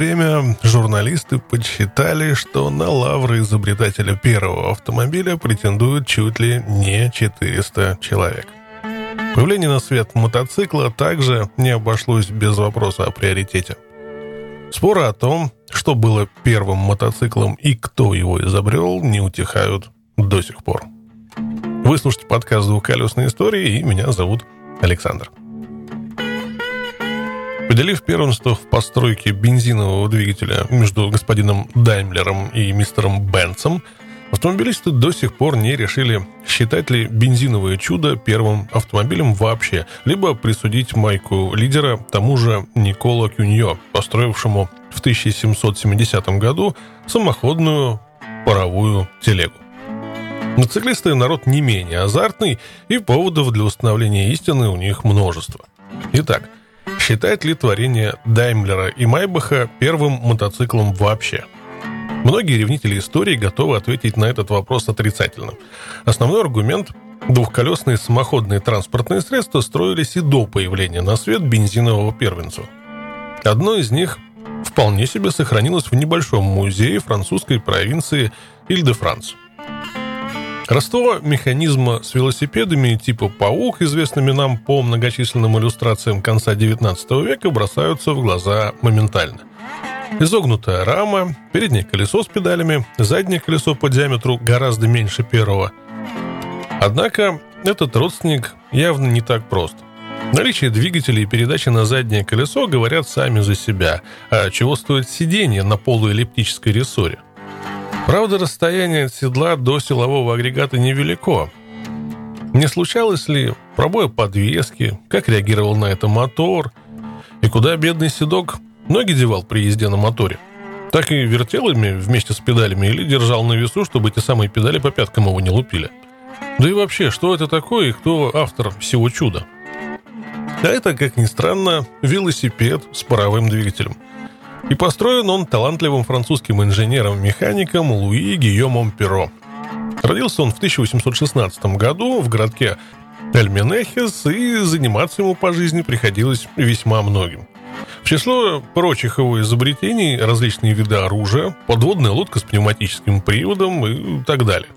Время журналисты подсчитали, что на лавры изобретателя первого автомобиля претендуют чуть ли не 400 человек. Появление на свет мотоцикла также не обошлось без вопроса о приоритете. Споры о том, что было первым мотоциклом и кто его изобрел, не утихают до сих пор. Вы слушаете подкаст «Двухколесные истории» и меня зовут Александр. Поделив первенство в постройке бензинового двигателя между господином Даймлером и мистером Бенцем, автомобилисты до сих пор не решили, считать ли бензиновое чудо первым автомобилем вообще, либо присудить майку лидера тому же Никола Кюньо, построившему в 1770 году самоходную паровую телегу. Мотоциклисты народ не менее азартный, и поводов для установления истины у них множество. Итак, Считает ли творение Даймлера и Майбаха первым мотоциклом вообще? Многие ревнители истории готовы ответить на этот вопрос отрицательно. Основной аргумент – двухколесные самоходные транспортные средства строились и до появления на свет бензинового первенца. Одно из них вполне себе сохранилось в небольшом музее французской провинции Иль-де-Франс – Родство механизма с велосипедами типа «Паук», известными нам по многочисленным иллюстрациям конца XIX века, бросаются в глаза моментально. Изогнутая рама, переднее колесо с педалями, заднее колесо по диаметру гораздо меньше первого. Однако этот родственник явно не так прост. Наличие двигателя и передачи на заднее колесо говорят сами за себя, а чего стоит сиденье на полуэллиптической рессоре – Правда, расстояние от седла до силового агрегата невелико. Не случалось ли пробоя подвески, как реагировал на это мотор, и куда бедный седок ноги девал при езде на моторе? Так и вертел ими вместе с педалями или держал на весу, чтобы эти самые педали по пяткам его не лупили? Да и вообще, что это такое и кто автор всего чуда? А это, как ни странно, велосипед с паровым двигателем – и построен он талантливым французским инженером-механиком Луи Гийомом Перо. Родился он в 1816 году в городке Эльменехес, и заниматься ему по жизни приходилось весьма многим. В число прочих его изобретений различные виды оружия, подводная лодка с пневматическим приводом и так далее.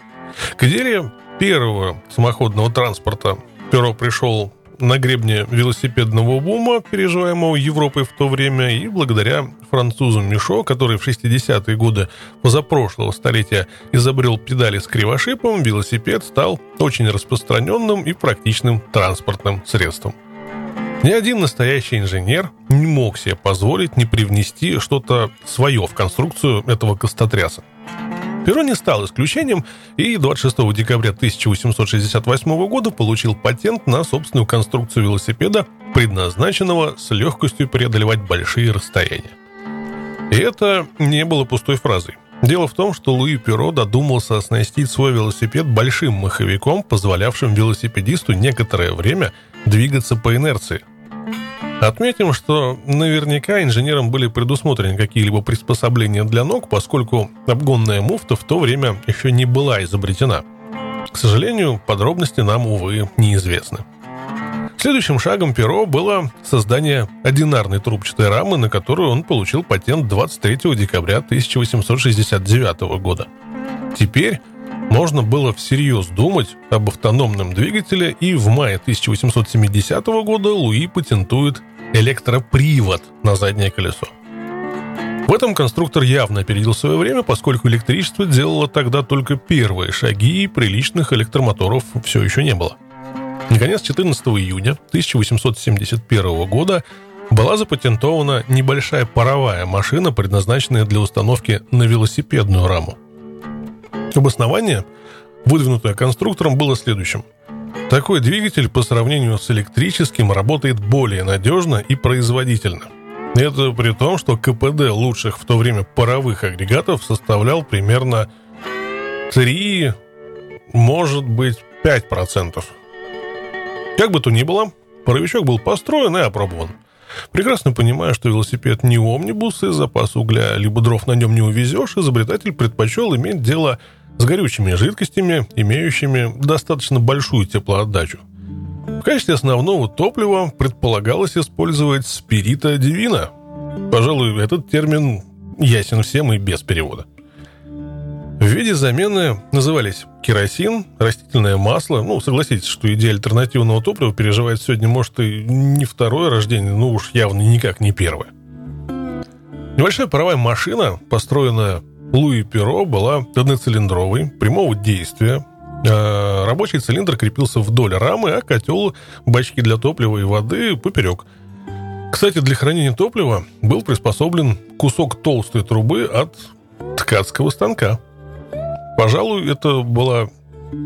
К идее первого самоходного транспорта Перо пришел на гребне велосипедного бума, переживаемого Европой в то время, и благодаря французу Мишо, который в 60-е годы позапрошлого столетия изобрел педали с кривошипом, велосипед стал очень распространенным и практичным транспортным средством. Ни один настоящий инженер не мог себе позволить не привнести что-то свое в конструкцию этого костотряса. Перо не стал исключением и 26 декабря 1868 года получил патент на собственную конструкцию велосипеда, предназначенного с легкостью преодолевать большие расстояния. И это не было пустой фразой. Дело в том, что Луи Перо додумался оснастить свой велосипед большим маховиком, позволявшим велосипедисту некоторое время двигаться по инерции – Отметим, что наверняка инженерам были предусмотрены какие-либо приспособления для ног, поскольку обгонная муфта в то время еще не была изобретена. К сожалению, подробности нам, увы, неизвестны. Следующим шагом Перо было создание одинарной трубчатой рамы, на которую он получил патент 23 декабря 1869 года. Теперь можно было всерьез думать об автономном двигателе, и в мае 1870 года Луи патентует электропривод на заднее колесо. В этом конструктор явно опередил свое время, поскольку электричество делало тогда только первые шаги, и приличных электромоторов все еще не было. Наконец, 14 июня 1871 года была запатентована небольшая паровая машина, предназначенная для установки на велосипедную раму. Обоснование, выдвинутое конструктором, было следующим. Такой двигатель по сравнению с электрическим работает более надежно и производительно. Это при том, что КПД лучших в то время паровых агрегатов составлял примерно 3, может быть, 5%. Как бы то ни было, паровичок был построен и опробован. Прекрасно понимая, что велосипед не омнибус, и запас угля либо дров на нем не увезешь, изобретатель предпочел иметь дело с горючими жидкостями, имеющими достаточно большую теплоотдачу. В качестве основного топлива предполагалось использовать спирита дивина, Пожалуй, этот термин ясен всем и без перевода. В виде замены назывались керосин, растительное масло. Ну, согласитесь, что идея альтернативного топлива переживает сегодня, может, и не второе рождение, но уж явно никак не первое. Небольшая паровая машина, построенная Луи Перо, была одноцилиндровой, прямого действия. А рабочий цилиндр крепился вдоль рамы, а котел, бачки для топлива и воды поперек. Кстати, для хранения топлива был приспособлен кусок толстой трубы от ткацкого станка. Пожалуй, это была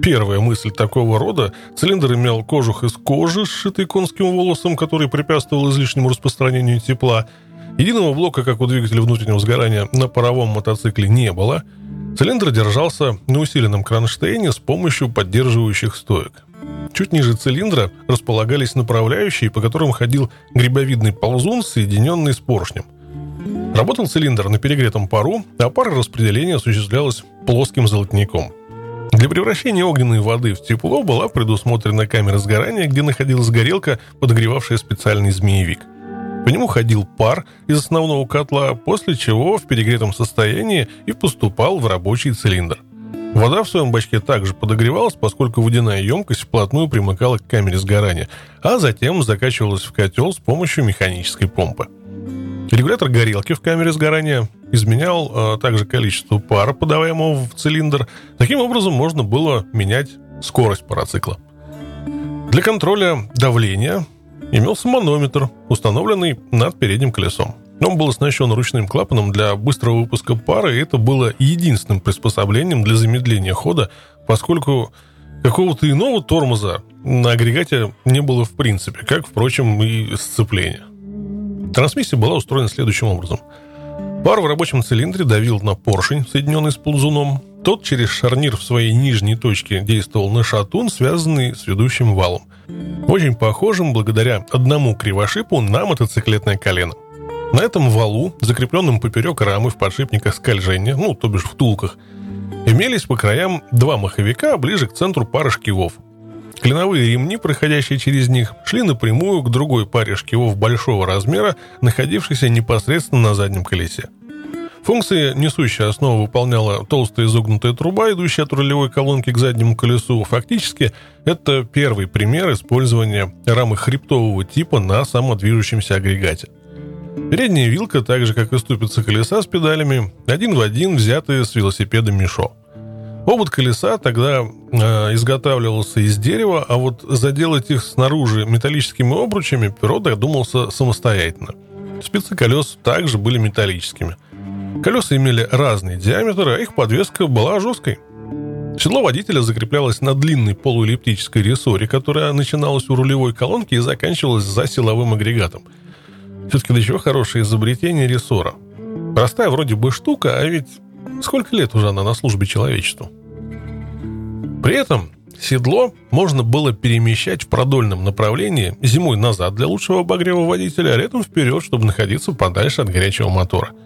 первая мысль такого рода. Цилиндр имел кожух из кожи, сшитый конским волосом, который препятствовал излишнему распространению тепла – Единого блока, как у двигателя внутреннего сгорания, на паровом мотоцикле не было. Цилиндр держался на усиленном кронштейне с помощью поддерживающих стоек. Чуть ниже цилиндра располагались направляющие, по которым ходил грибовидный ползун, соединенный с поршнем. Работал цилиндр на перегретом пару, а пара распределения осуществлялась плоским золотником. Для превращения огненной воды в тепло была предусмотрена камера сгорания, где находилась горелка, подогревавшая специальный змеевик – по нему ходил пар из основного котла, после чего в перегретом состоянии и поступал в рабочий цилиндр. Вода в своем бачке также подогревалась, поскольку водяная емкость вплотную примыкала к камере сгорания, а затем закачивалась в котел с помощью механической помпы. Регулятор горелки в камере сгорания изменял а, также количество пара, подаваемого в цилиндр. Таким образом, можно было менять скорость парацикла. Для контроля давления имелся манометр, установленный над передним колесом. Он был оснащен ручным клапаном для быстрого выпуска пара, и это было единственным приспособлением для замедления хода, поскольку какого-то иного тормоза на агрегате не было в принципе, как, впрочем, и сцепление. Трансмиссия была устроена следующим образом. Пар в рабочем цилиндре давил на поршень, соединенный с ползуном. Тот через шарнир в своей нижней точке действовал на шатун, связанный с ведущим валом – очень похожим благодаря одному кривошипу на мотоциклетное колено. На этом валу, закрепленном поперек рамы в подшипниках скольжения, ну, то бишь в тулках, имелись по краям два маховика ближе к центру пары шкивов. Клиновые ремни, проходящие через них, шли напрямую к другой паре шкивов большого размера, находившейся непосредственно на заднем колесе. Функции несущая основа выполняла толстая изогнутая труба, идущая от рулевой колонки к заднему колесу. Фактически, это первый пример использования рамы хребтового типа на самодвижущемся агрегате. Передняя вилка, так же как и ступицы колеса с педалями, один в один взятые с велосипеда Мишо. Обод колеса тогда э, изготавливался из дерева, а вот заделать их снаружи металлическими обручами Перо додумался самостоятельно. Спицы колес также были металлическими – Колеса имели разный диаметр, а их подвеска была жесткой. Седло водителя закреплялось на длинной полуэллиптической рессоре, которая начиналась у рулевой колонки и заканчивалась за силовым агрегатом. Все-таки до чего хорошее изобретение рессора. Простая вроде бы штука, а ведь сколько лет уже она на службе человечеству. При этом седло можно было перемещать в продольном направлении зимой назад для лучшего обогрева водителя, а летом вперед, чтобы находиться подальше от горячего мотора –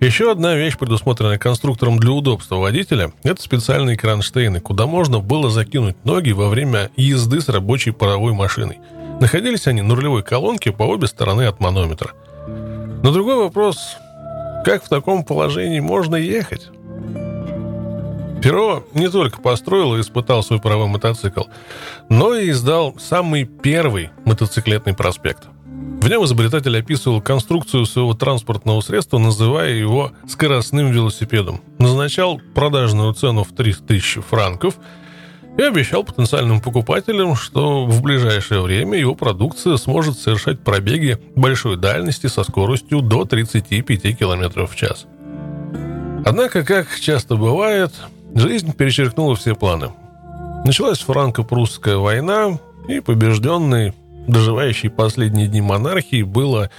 еще одна вещь, предусмотренная конструктором для удобства водителя, это специальные кронштейны, куда можно было закинуть ноги во время езды с рабочей паровой машиной. Находились они на рулевой колонке по обе стороны от манометра. Но другой вопрос, как в таком положении можно ехать? Перо не только построил и испытал свой паровой мотоцикл, но и издал самый первый мотоциклетный проспект – в нем изобретатель описывал конструкцию своего транспортного средства, называя его скоростным велосипедом. Назначал продажную цену в 3000 франков и обещал потенциальным покупателям, что в ближайшее время его продукция сможет совершать пробеги большой дальности со скоростью до 35 км в час. Однако, как часто бывает, жизнь перечеркнула все планы. Началась франко-прусская война, и побежденный доживающей последние дни монархии, было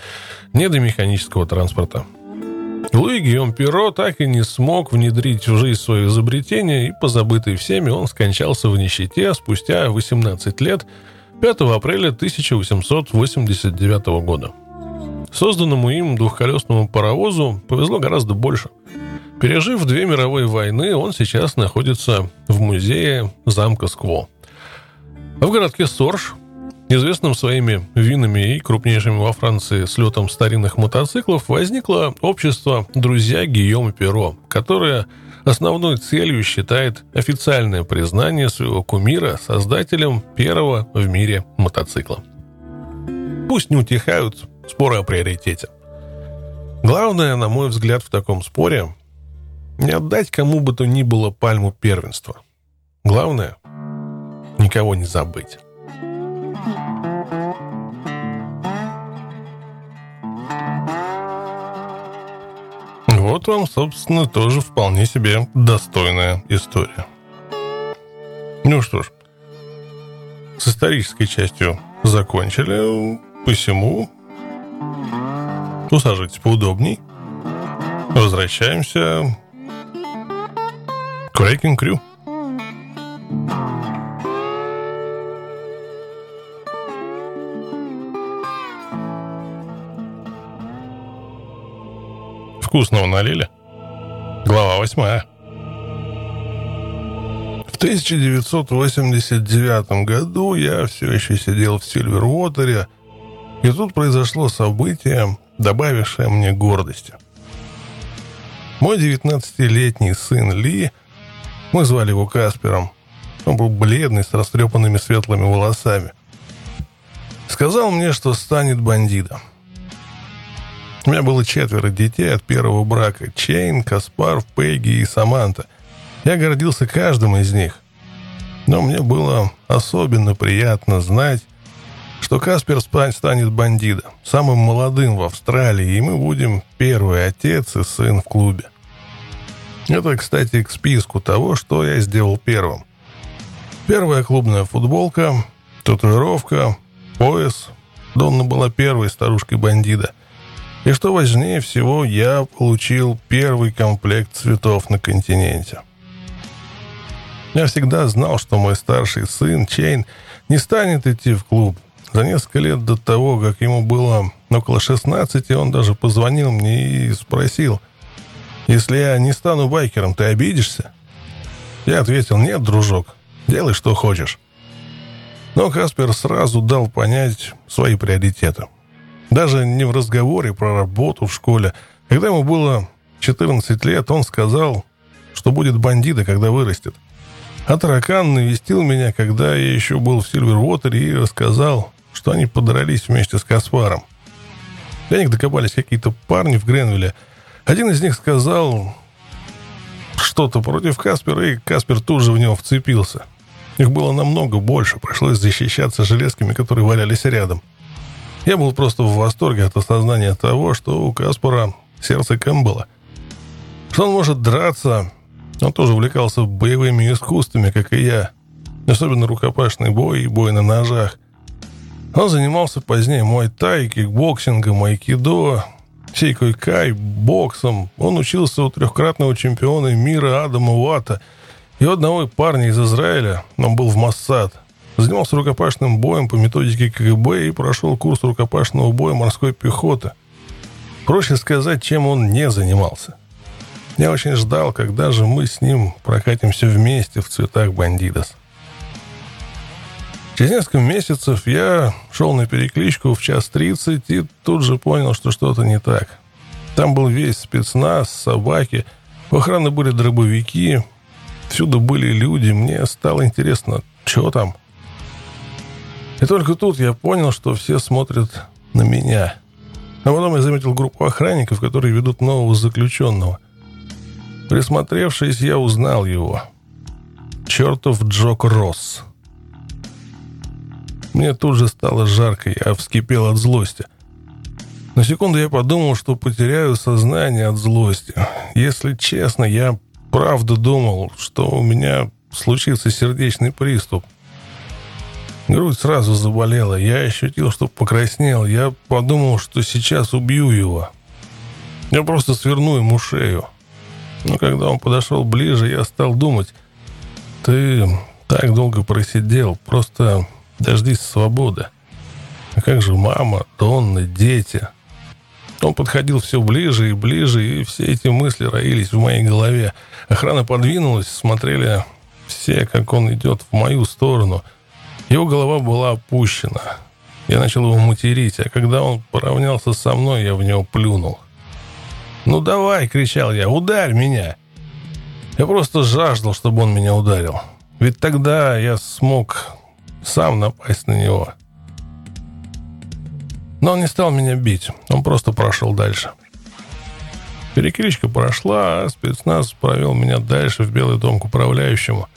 не до механического транспорта. Луи Гийом Перо так и не смог внедрить в жизнь свое изобретение, и, позабытый всеми, он скончался в нищете спустя 18 лет, 5 апреля 1889 года. Созданному им двухколесному паровозу повезло гораздо больше. Пережив две мировые войны, он сейчас находится в музее замка Скво. В городке Сорж Известным своими винами и крупнейшими во Франции слетом старинных мотоциклов возникло общество «Друзья Гийома Перо», которое основной целью считает официальное признание своего кумира создателем первого в мире мотоцикла. Пусть не утихают споры о приоритете. Главное, на мой взгляд, в таком споре не отдать кому бы то ни было пальму первенства. Главное — никого не забыть. Вам, собственно, тоже вполне себе достойная история. Ну что ж, с исторической частью закончили, посему усаживайтесь поудобней. Возвращаемся к Wrecking Crew. Вкусного налили? Глава восьмая. В 1989 году я все еще сидел в Сильвервотере, и тут произошло событие, добавившее мне гордости. Мой 19-летний сын Ли, мы звали его Каспером, он был бледный, с растрепанными светлыми волосами, сказал мне, что станет бандитом. У меня было четверо детей от первого брака. Чейн, Каспар, Пегги и Саманта. Я гордился каждым из них. Но мне было особенно приятно знать, что Каспер станет бандитом, самым молодым в Австралии, и мы будем первый отец и сын в клубе. Это, кстати, к списку того, что я сделал первым. Первая клубная футболка, татуировка, пояс. Донна была первой старушкой-бандита – и что важнее всего, я получил первый комплект цветов на континенте. Я всегда знал, что мой старший сын Чейн не станет идти в клуб. За несколько лет до того, как ему было около 16, он даже позвонил мне и спросил, «Если я не стану байкером, ты обидишься?» Я ответил, «Нет, дружок, делай, что хочешь». Но Каспер сразу дал понять свои приоритеты – даже не в разговоре про работу в школе. Когда ему было 14 лет, он сказал, что будет бандита, когда вырастет. А таракан навестил меня, когда я еще был в Сильвервотере и рассказал, что они подрались вместе с Каспаром. До них докопались какие-то парни в Гренвилле. Один из них сказал что-то против Каспара, и Каспар тут же в него вцепился. Их было намного больше, пришлось защищаться железками, которые валялись рядом. Я был просто в восторге от осознания того, что у Каспара сердце Кэмпбелла. Что он может драться. Он тоже увлекался боевыми искусствами, как и я. Особенно рукопашный бой и бой на ножах. Он занимался позднее муай-тай, кикбоксингом, айкидо, сейкой кай, боксом. Он учился у трехкратного чемпиона мира Адама Уата и одного парня из Израиля. Он был в Массад – Занимался рукопашным боем по методике КГБ и прошел курс рукопашного боя морской пехоты. Проще сказать, чем он не занимался. Я очень ждал, когда же мы с ним прокатимся вместе в цветах бандитос. Через несколько месяцев я шел на перекличку в час тридцать и тут же понял, что что-то не так. Там был весь спецназ, собаки, у охраны были дробовики, всюду были люди. Мне стало интересно, что там – и только тут я понял, что все смотрят на меня. А потом я заметил группу охранников, которые ведут нового заключенного. Присмотревшись, я узнал его. Чертов Джок Росс. Мне тут же стало жарко, я вскипел от злости. На секунду я подумал, что потеряю сознание от злости. Если честно, я правда думал, что у меня случится сердечный приступ – Грудь сразу заболела. Я ощутил, что покраснел. Я подумал, что сейчас убью его. Я просто сверну ему шею. Но когда он подошел ближе, я стал думать. Ты так долго просидел. Просто дождись свободы. А как же мама, Донна, дети? Он подходил все ближе и ближе, и все эти мысли роились в моей голове. Охрана подвинулась, смотрели все, как он идет в мою сторону – Его голова была опущена. Я начал его материть, а когда он поравнялся со мной, я в него плюнул. «Ну давай!» — кричал я. «Ударь меня!» Я просто жаждал, чтобы он меня ударил. Ведь тогда я смог сам напасть на него. Но он не стал меня бить. Он просто прошел дальше. Перекличка прошла, а спецназ провел меня дальше в Белый дом к управляющему.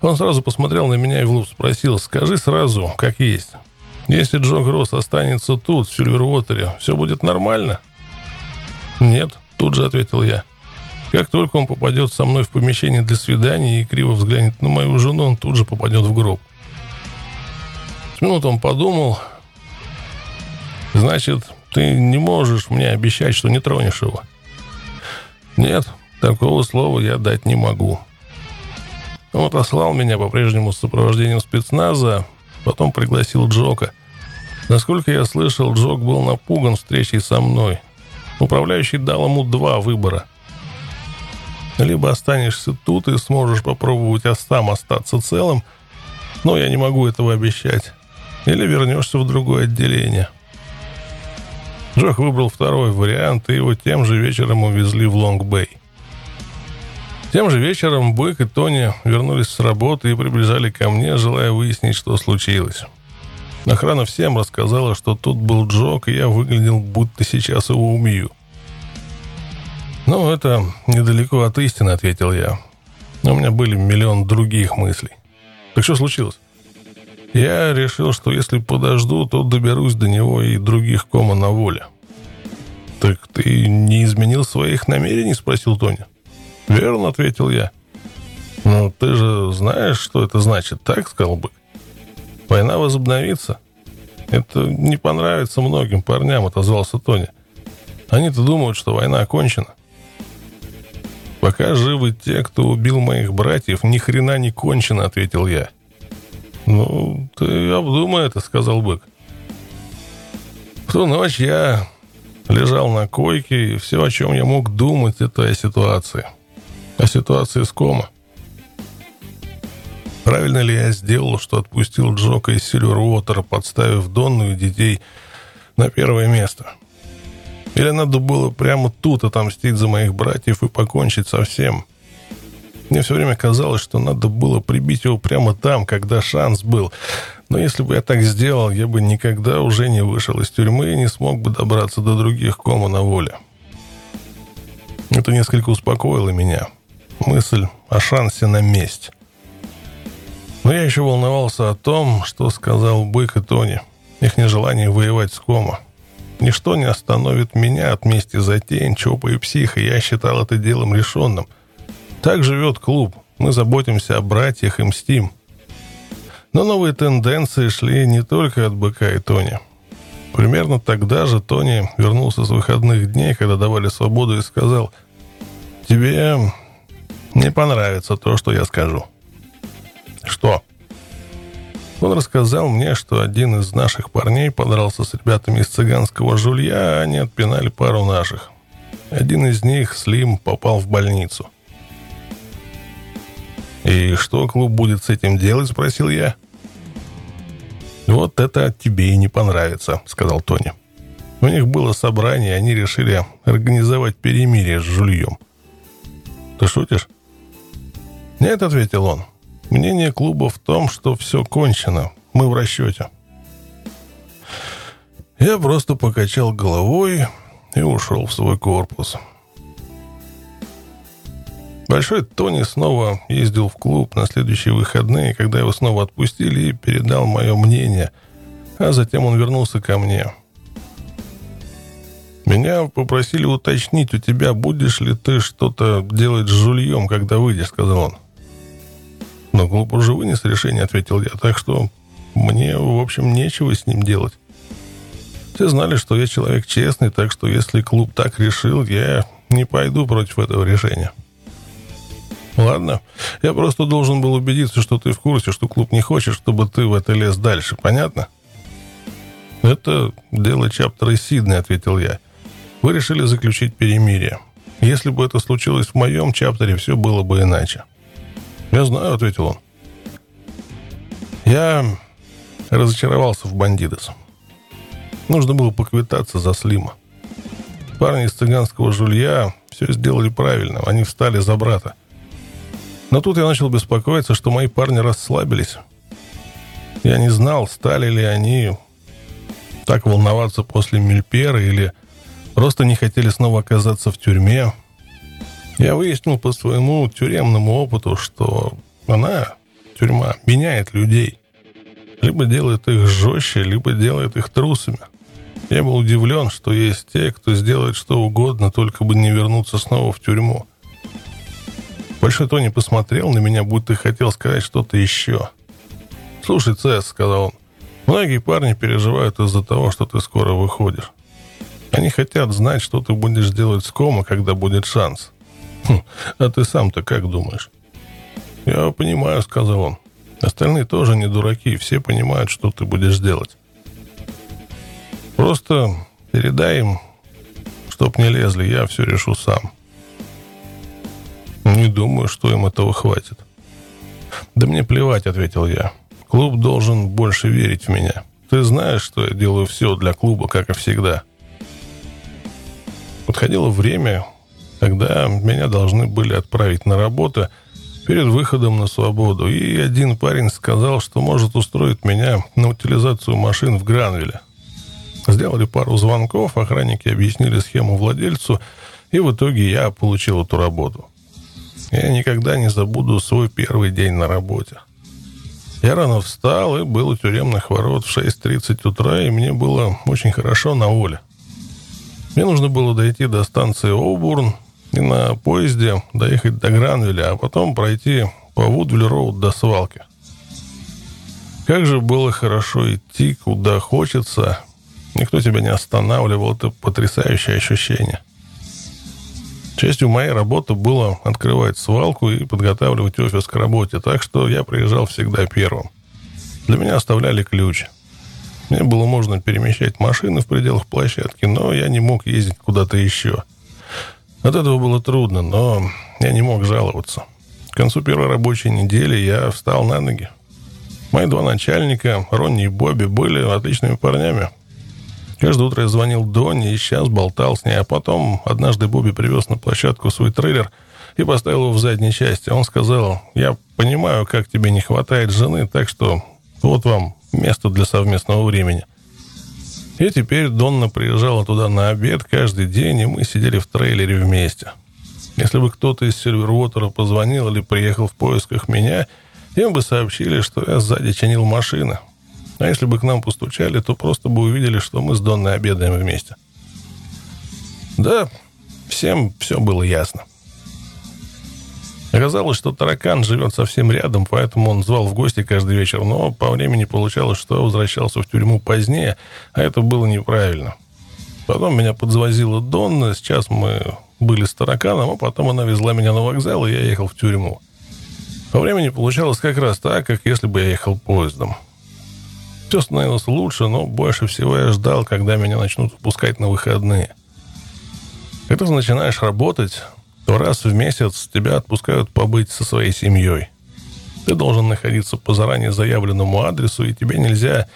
Он сразу посмотрел на меня и в лоб спросил, скажи сразу, как есть. Если Джо Гросс останется тут, в Сильвервотере, все будет нормально? Нет, тут же ответил я. Как только он попадет со мной в помещение для свидания и криво взглянет на мою жену, он тут же попадет в гроб. С минуту он подумал. Значит, ты не можешь мне обещать, что не тронешь его. Нет, такого слова я дать не могу. Он отослал меня по-прежнему с сопровождением спецназа, потом пригласил Джока. Насколько я слышал, Джок был напуган встречей со мной. Управляющий дал ему два выбора. Либо останешься тут и сможешь попробовать а сам остаться целым, но я не могу этого обещать. Или вернешься в другое отделение. Джок выбрал второй вариант, и его тем же вечером увезли в Лонг-Бэй. Тем же вечером Бык и Тони вернулись с работы и приближали ко мне, желая выяснить, что случилось. Охрана всем рассказала, что тут был Джок, и я выглядел, будто сейчас его убью. «Ну, это недалеко от истины», — ответил я. Но у меня были миллион других мыслей. Так что случилось? Я решил, что если подожду, то доберусь до него и других кома на воле. «Так ты не изменил своих намерений?» — спросил Тони. «Верно», — ответил я. «Ну, ты же знаешь, что это значит, так?» — сказал бы. «Война возобновится». «Это не понравится многим парням», — отозвался Тони. «Они-то думают, что война окончена». «Пока живы те, кто убил моих братьев, ни хрена не кончено», — ответил я. «Ну, ты обдумай это», — сказал бык. В ту ночь я лежал на койке, и все, о чем я мог думать, это о ситуации. О ситуации с кома. Правильно ли я сделал, что отпустил Джока из Сильвервотера, подставив Донну и детей на первое место? Или надо было прямо тут отомстить за моих братьев и покончить со всем?» Мне все время казалось, что надо было прибить его прямо там, когда шанс был. Но если бы я так сделал, я бы никогда уже не вышел из тюрьмы и не смог бы добраться до других кома на воле. Это несколько успокоило меня. Мысль о шансе на месть. Но я еще волновался о том, что сказал Бык и Тони. Их нежелание воевать с кома. Ничто не остановит меня от мести за тень, чопа и психа. Я считал это делом решенным – так живет клуб. Мы заботимся о братьях и мстим. Но новые тенденции шли не только от Быка и Тони. Примерно тогда же Тони вернулся с выходных дней, когда давали свободу, и сказал, «Тебе не понравится то, что я скажу». «Что?» Он рассказал мне, что один из наших парней подрался с ребятами из цыганского жулья, а они отпинали пару наших. Один из них, Слим, попал в больницу – «И что клуб будет с этим делать?» – спросил я. «Вот это тебе и не понравится», – сказал Тони. У них было собрание, и они решили организовать перемирие с жульем. «Ты шутишь?» «Нет», — ответил он. «Мнение клуба в том, что все кончено. Мы в расчете». Я просто покачал головой и ушел в свой корпус. Большой Тони снова ездил в клуб на следующие выходные, когда его снова отпустили и передал мое мнение, а затем он вернулся ко мне. «Меня попросили уточнить у тебя, будешь ли ты что-то делать с жульем, когда выйдешь», — сказал он. «Но клуб уже вынес решение», — ответил я, «так что мне, в общем, нечего с ним делать». Все знали, что я человек честный, так что если клуб так решил, я не пойду против этого решения. Ладно. Я просто должен был убедиться, что ты в курсе, что клуб не хочет, чтобы ты в это лез дальше. Понятно? Это дело чаптера Сиднey, ответил я. Вы решили заключить перемирие. Если бы это случилось в моем чаптере, все было бы иначе. Я знаю, ответил он. Я разочаровался в бандитос. Нужно было поквитаться за Слима. Парни из цыганского жулья все сделали правильно. Они встали за брата. Но тут я начал беспокоиться, что мои парни расслабились. Я не знал, стали ли они так волноваться после Мильпера или просто не хотели снова оказаться в тюрьме. Я выяснил по своему тюремному опыту, что она, тюрьма, меняет людей. Либо делает их жестче, либо делает их трусами. Я был удивлен, что есть те, кто сделает что угодно, только бы не вернуться снова в тюрьму. Большой Тони посмотрел на меня, будто хотел сказать что-то еще. «Слушай, Цесс», — сказал он, — «многие парни переживают из-за того, что ты скоро выходишь. Они хотят знать, что ты будешь делать с кома, когда будет шанс. А ты сам-то как думаешь?» «Я понимаю», — сказал он. «Остальные тоже не дураки, все понимают, что ты будешь делать. Просто передай им, чтоб не лезли, я все решу сам». «Не думаю, что им этого хватит». «Да мне плевать», — ответил я. «Клуб должен больше верить в меня. Ты знаешь, что я делаю все для клуба, как и всегда». Подходило время, когда меня должны были отправить на работу перед выходом на свободу, и один парень сказал, что может устроить меня на утилизацию машин в Гранвилле. Сделали пару звонков, охранники объяснили схему владельцу, и в итоге я получил эту работу. Я никогда не забуду свой первый день на работе. Я рано встал и был у тюремных ворот в 6.30 утра, и мне было очень хорошо на воле. Мне нужно было дойти до станции Обурн на поезде доехать до Гранвилля, а потом пройти по Вудвилл-Роуд до свалки. Как же было хорошо идти, куда хочется. Никто тебя не останавливал. Это потрясающее ощущение. Частью моей работы было открывать свалку и подготавливать офис к работе, так что я приезжал всегда первым. Для меня оставляли ключ. Мне было можно перемещать машины в пределах площадки, но я не мог ездить куда-то еще. От этого было трудно, но я не мог жаловаться. К концу первой рабочей недели я встал на ноги. Мои два начальника, Ронни и Бобби, были отличными парнями. Каждое утро я звонил Донни и сейчас болтал с ней, а потом однажды Бобби привез на площадку свой трейлер и поставил его в задней части. Он сказал, я понимаю, как тебе не хватает жены, так что вот вам место для совместного времени. И теперь Донна приезжала туда на обед каждый день, и мы сидели в трейлере вместе. Если бы кто-то из Сильвервотера позвонил или приехал в поисках меня, им бы сообщили, что я сзади чинил машины. А если бы к нам постучали, то просто бы увидели, что мы с Донной обедаем вместе. Да, всем все было ясно. Оказалось, что таракан живет совсем рядом, поэтому он звал в гости каждый вечер, но по времени получалось, что возвращался в тюрьму позднее, а это было неправильно. Потом меня подзвозила Донна, сейчас мы были с тараканом, а потом она везла меня на вокзал, и я ехал в тюрьму. По времени получалось как раз так, как если бы я ехал поездом. Все становилось лучше, но больше всего я ждал, когда меня начнут выпускать на выходные. Когда ты начинаешь работать, то раз в месяц тебя отпускают побыть со своей семьей. Ты должен находиться по заранее заявленному адресу, и тебе нельзя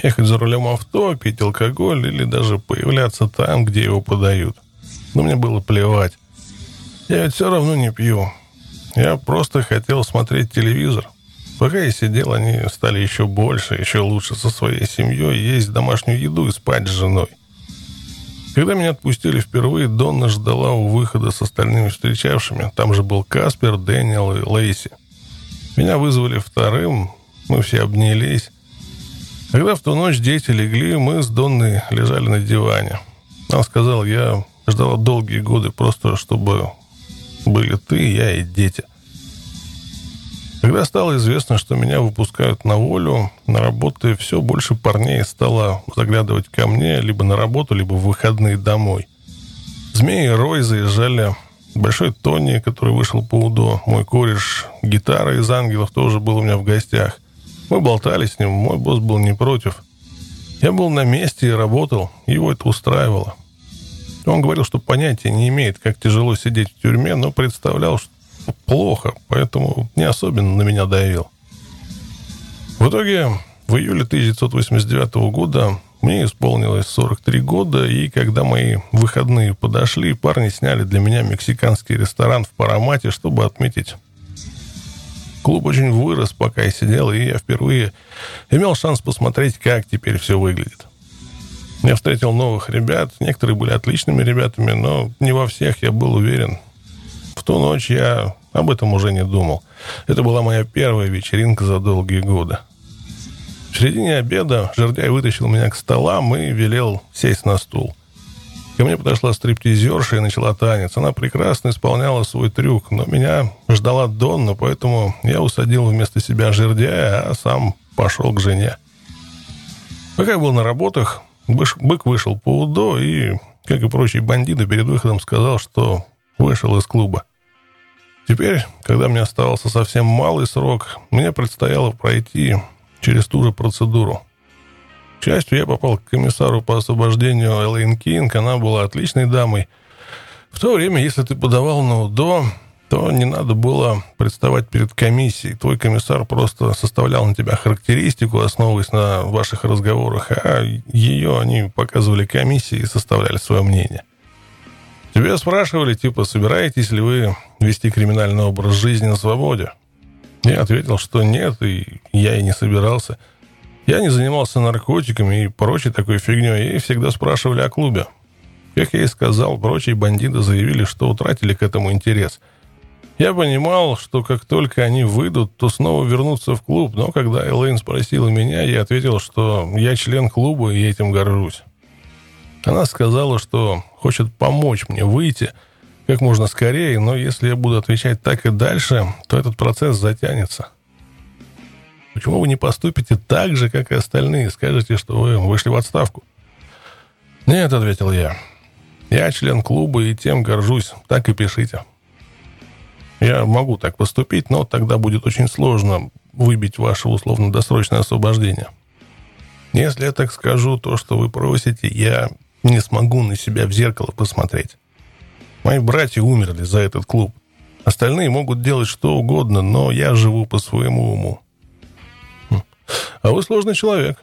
ехать за рулем авто, пить алкоголь или даже появляться там, где его подают. Но мне было плевать. Я ведь все равно не пью. Я просто хотел смотреть телевизор. Пока я сидел, они стали еще больше, еще лучше со своей семьей, есть домашнюю еду и спать с женой. Когда меня отпустили впервые, Донна ждала у выхода с остальными встречавшими. Там же был Каспер, Дэниел и Лейси. Меня вызвали вторым, мы все обнялись. Когда в ту ночь дети легли, мы с Донной лежали на диване. Она сказала, я ждала долгие годы просто, чтобы были ты, я и дети – когда стало известно, что меня выпускают на волю, на работу все больше парней стало заглядывать ко мне либо на работу, либо в выходные домой. Змеи и Рой заезжали. Большой Тони, который вышел по УДО, мой кореш, гитара из «Ангелов» тоже был у меня в гостях. Мы болтали с ним, мой босс был не против. Я был на месте и работал, его это устраивало. Он говорил, что понятия не имеет, как тяжело сидеть в тюрьме, но представлял, что плохо, поэтому не особенно на меня давил. В итоге в июле 1989 года мне исполнилось 43 года, и когда мои выходные подошли, парни сняли для меня мексиканский ресторан в Парамате, чтобы отметить. Клуб очень вырос, пока я сидел, и я впервые имел шанс посмотреть, как теперь все выглядит. Я встретил новых ребят, некоторые были отличными ребятами, но не во всех я был уверен. В ту ночь я об этом уже не думал. Это была моя первая вечеринка за долгие годы. В середине обеда Жердяй вытащил меня к столам и велел сесть на стул. Ко мне подошла стриптизерша и начала танец. Она прекрасно исполняла свой трюк, но меня ждала Донна, поэтому я усадил вместо себя Жердяя, а сам пошел к жене. Пока я был на работах, бык вышел по УДО и, как и прочие бандиты, перед выходом сказал, что вышел из клуба. Теперь, когда мне оставался совсем малый срок, мне предстояло пройти через ту же процедуру. К счастью, я попал к комиссару по освобождению Элейн Кинг. Она была отличной дамой. В то время, если ты подавал на УДО, то не надо было представать перед комиссией. Твой комиссар просто составлял на тебя характеристику, основываясь на ваших разговорах, а ее они показывали комиссии и составляли свое мнение. Тебя спрашивали, типа, собираетесь ли вы вести криминальный образ жизни на свободе? Я ответил, что нет, и я и не собирался. Я не занимался наркотиками и прочей такой фигней, и всегда спрашивали о клубе. Как я и сказал, прочие бандиты заявили, что утратили к этому интерес. Я понимал, что как только они выйдут, то снова вернутся в клуб, но когда Элейн спросила меня, я ответил, что я член клуба и этим горжусь. Она сказала, что хочет помочь мне выйти – как можно скорее, но если я буду отвечать так и дальше, то этот процесс затянется. Почему вы не поступите так же, как и остальные, скажете, что вы вышли в отставку? Нет, ответил я. Я член клуба и тем горжусь, так и пишите. Я могу так поступить, но тогда будет очень сложно выбить ваше условно-досрочное освобождение. Если я так скажу то, что вы просите, я не смогу на себя в зеркало посмотреть. Мои братья умерли за этот клуб. Остальные могут делать что угодно, но я живу по своему уму. Хм. А вы сложный человек.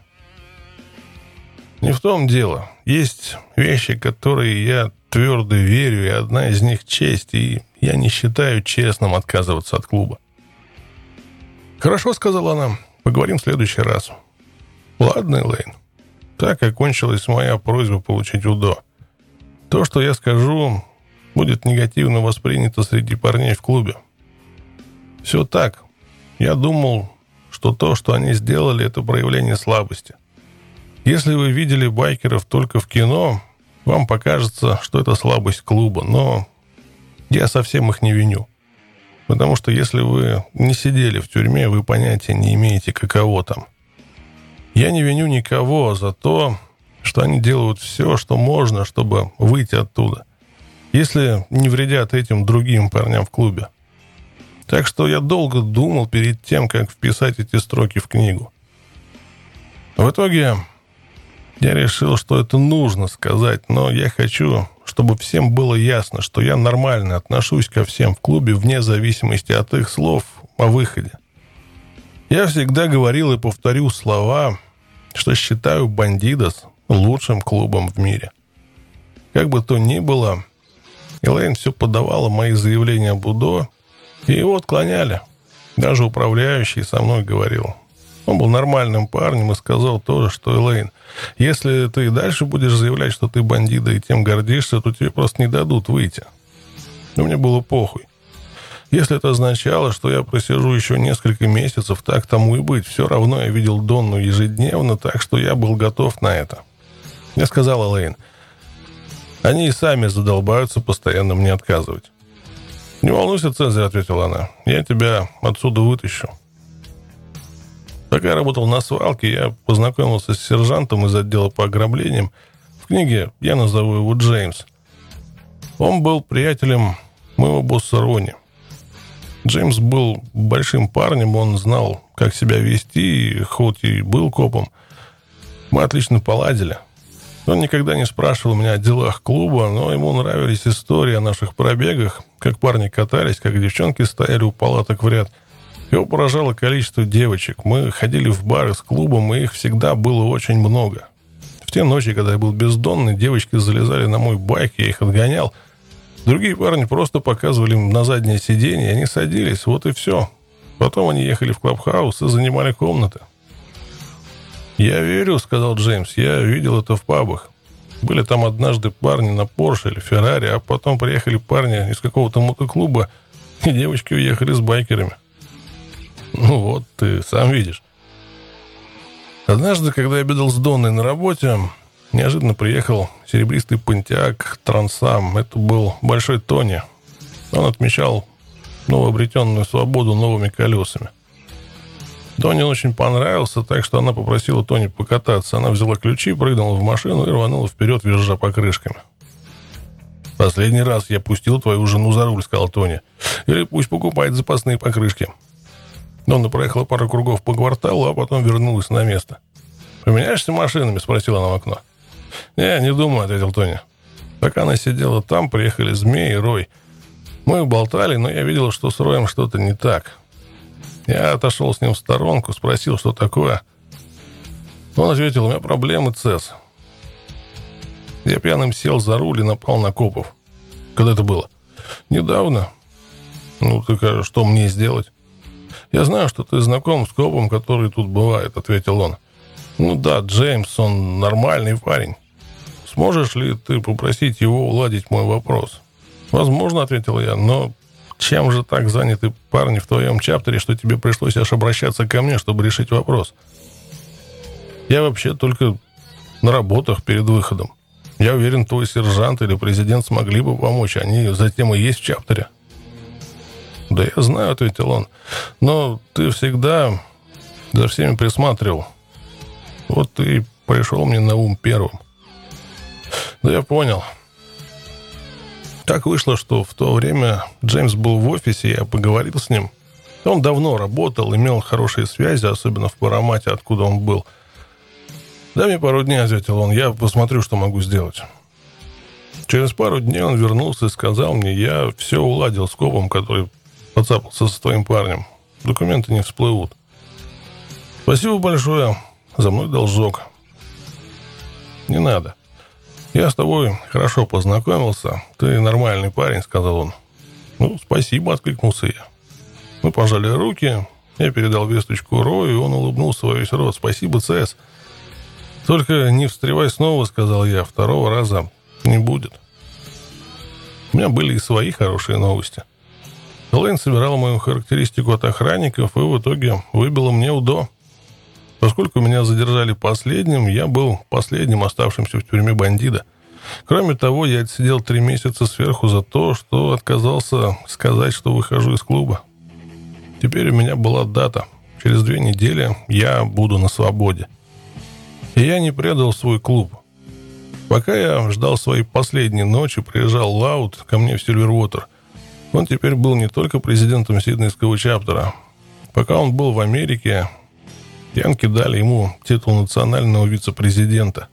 Не в том дело. Есть вещи, которые я твердо верю, и одна из них честь, и я не считаю честным отказываться от клуба. «Хорошо», — сказала она, — «поговорим в следующий раз». «Ладно, Элейн». Так окончилась моя просьба получить УДО. То, что я скажу, будет негативно воспринято среди парней в клубе. Все так. Я думал, что то, что они сделали, это проявление слабости. Если вы видели байкеров только в кино, вам покажется, что это слабость клуба, но я совсем их не виню. Потому что если вы не сидели в тюрьме, вы понятия не имеете, каково там. Я не виню никого за то, что они делают все, что можно, чтобы выйти оттуда – если не вредят этим другим парням в клубе. Так что я долго думал перед тем, как вписать эти строки в книгу. В итоге я решил, что это нужно сказать, но я хочу, чтобы всем было ясно, что я нормально отношусь ко всем в клубе вне зависимости от их слов о выходе. Я всегда говорил и повторю слова, что считаю «Бандидос» лучшим клубом в мире. Как бы то ни было, Элейн все подавала мои заявления об УДО, и его отклоняли. Даже управляющий со мной говорил. Он был нормальным парнем и сказал тоже, что Элейн, если ты и дальше будешь заявлять, что ты бандида и тем гордишься, то тебе просто не дадут выйти. Но мне было похуй. Если это означало, что я просижу еще несколько месяцев, так тому и быть. Все равно я видел Донну ежедневно, так что я был готов на это. Я сказал Элейн, они и сами задолбаются постоянно мне отказывать. «Не волнуйся, Цезарь», — ответила она. «Я тебя отсюда вытащу». Пока я работал на свалке, я познакомился с сержантом из отдела по ограблениям. В книге я назову его Джеймс. Он был приятелем моего босса Рони. Джеймс был большим парнем, он знал, как себя вести, хоть и был копом. Мы отлично поладили. Он никогда не спрашивал меня о делах клуба, но ему нравились истории о наших пробегах, как парни катались, как девчонки стояли у палаток в ряд. Его поражало количество девочек. Мы ходили в бары с клубом, и их всегда было очень много. В те ночи, когда я был бездонный, девочки залезали на мой байк, я их отгонял. Другие парни просто показывали им на заднее сиденье, они садились, вот и все. Потом они ехали в клабхаус и занимали комнаты. «Я верю», — сказал Джеймс, — «я видел это в пабах. Были там однажды парни на Порше или Феррари, а потом приехали парни из какого-то мотоклуба, и девочки уехали с байкерами. Ну вот, ты сам видишь. Однажды, когда я обедал с Донной на работе, неожиданно приехал серебристый пантеак Трансам. Это был Большой Тони. Он отмечал новообретенную свободу новыми колесами. Тони очень понравился, так что она попросила Тони покататься. Она взяла ключи, прыгнула в машину и рванула вперед, визжа покрышками. «Последний раз я пустил твою жену за руль», — сказал Тони. «Или пусть покупает запасные покрышки». Донна проехала пару кругов по кварталу, а потом вернулась на место. «Поменяешься машинами?» — спросила она в окно. «Не, не думаю», — ответил Тони. Пока она сидела там, приехали змеи и Рой. Мы болтали, но я видел, что с Роем что-то не так. Я отошел с ним в сторонку, спросил, что такое. Он ответил, у меня проблемы, ЦЕС. Я пьяным сел за руль и напал на копов. Когда это было? Недавно. Ну, так а что мне сделать? Я знаю, что ты знаком с копом, который тут бывает, ответил он. Ну да, Джеймс, он нормальный парень. Сможешь ли ты попросить его уладить мой вопрос? Возможно, ответил я, но чем же так заняты парни в твоем чаптере, что тебе пришлось аж обращаться ко мне, чтобы решить вопрос? Я вообще только на работах перед выходом. Я уверен, твой сержант или президент смогли бы помочь. Они затем и есть в чаптере. Да я знаю, ответил он. Но ты всегда за всеми присматривал. Вот ты пришел мне на ум первым. Да я понял. Так вышло, что в то время Джеймс был в офисе, я поговорил с ним. Он давно работал, имел хорошие связи, особенно в Парамате, откуда он был. «Дай мне пару дней», — ответил он, — «я посмотрю, что могу сделать». Через пару дней он вернулся и сказал мне, я все уладил с копом, который поцапался со твоим парнем. Документы не всплывут. Спасибо большое. За мной должок. Не надо. «Я с тобой хорошо познакомился. Ты нормальный парень», — сказал он. «Ну, спасибо», — откликнулся я. Мы пожали руки. Я передал весточку Рою, и он улыбнулся во весь рот. «Спасибо, ЦС». «Только не встревай снова», — сказал я. «Второго раза не будет». У меня были и свои хорошие новости. Лэйн собирал мою характеристику от охранников и в итоге выбила мне УДО. Поскольку меня задержали последним, я был последним оставшимся в тюрьме бандита. Кроме того, я отсидел три месяца сверху за то, что отказался сказать, что выхожу из клуба. Теперь у меня была дата. Через две недели я буду на свободе. И я не предал свой клуб. Пока я ждал своей последней ночи, приезжал Лаут ко мне в Сильвервотер. Он теперь был не только президентом Сиднейского чаптера. Пока он был в Америке, Янки дали ему титул национального вице-президента.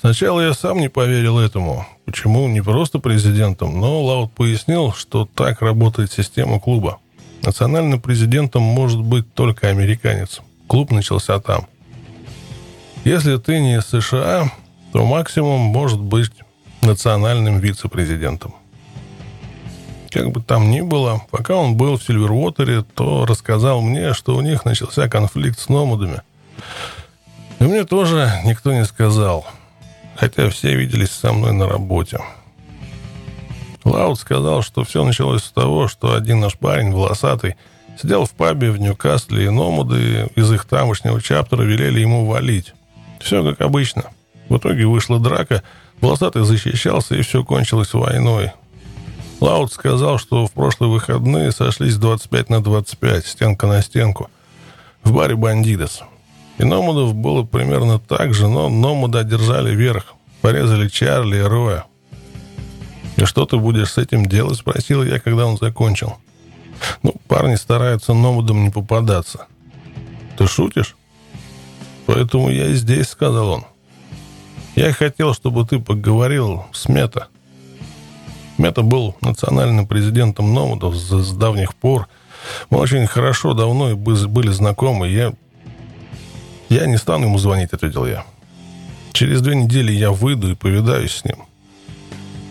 Сначала я сам не поверил этому. Почему не просто президентом, но Лаут пояснил, что так работает система клуба. Национальным президентом может быть только американец. Клуб начался там. Если ты не США, то максимум может быть национальным вице-президентом. Как бы там ни было, пока он был в Сильвервотере, то рассказал мне, что у них начался конфликт с номадами. И мне тоже никто не сказал, хотя все виделись со мной на работе. Лаут сказал, что все началось с того, что один наш парень, волосатый, сидел в пабе в Ньюкасле, и номады из их тамошнего чаптера велели ему валить. Все как обычно. В итоге вышла драка, волосатый защищался, и все кончилось войной. Лаут сказал, что в прошлые выходные сошлись 25 на 25, стенка на стенку, в баре «Бандидос». И номадов было примерно так же, но Номуда одержали верх, порезали Чарли и Роя. «И что ты будешь с этим делать?» – спросил я, когда он закончил. «Ну, парни стараются Номудам не попадаться». «Ты шутишь?» «Поэтому я и здесь», – сказал он. «Я хотел, чтобы ты поговорил с Мета». Мета был национальным президентом Номадов с, с давних пор. Мы очень хорошо, давно были знакомы. Я, я не стану ему звонить, ответил я. Через две недели я выйду и повидаюсь с ним.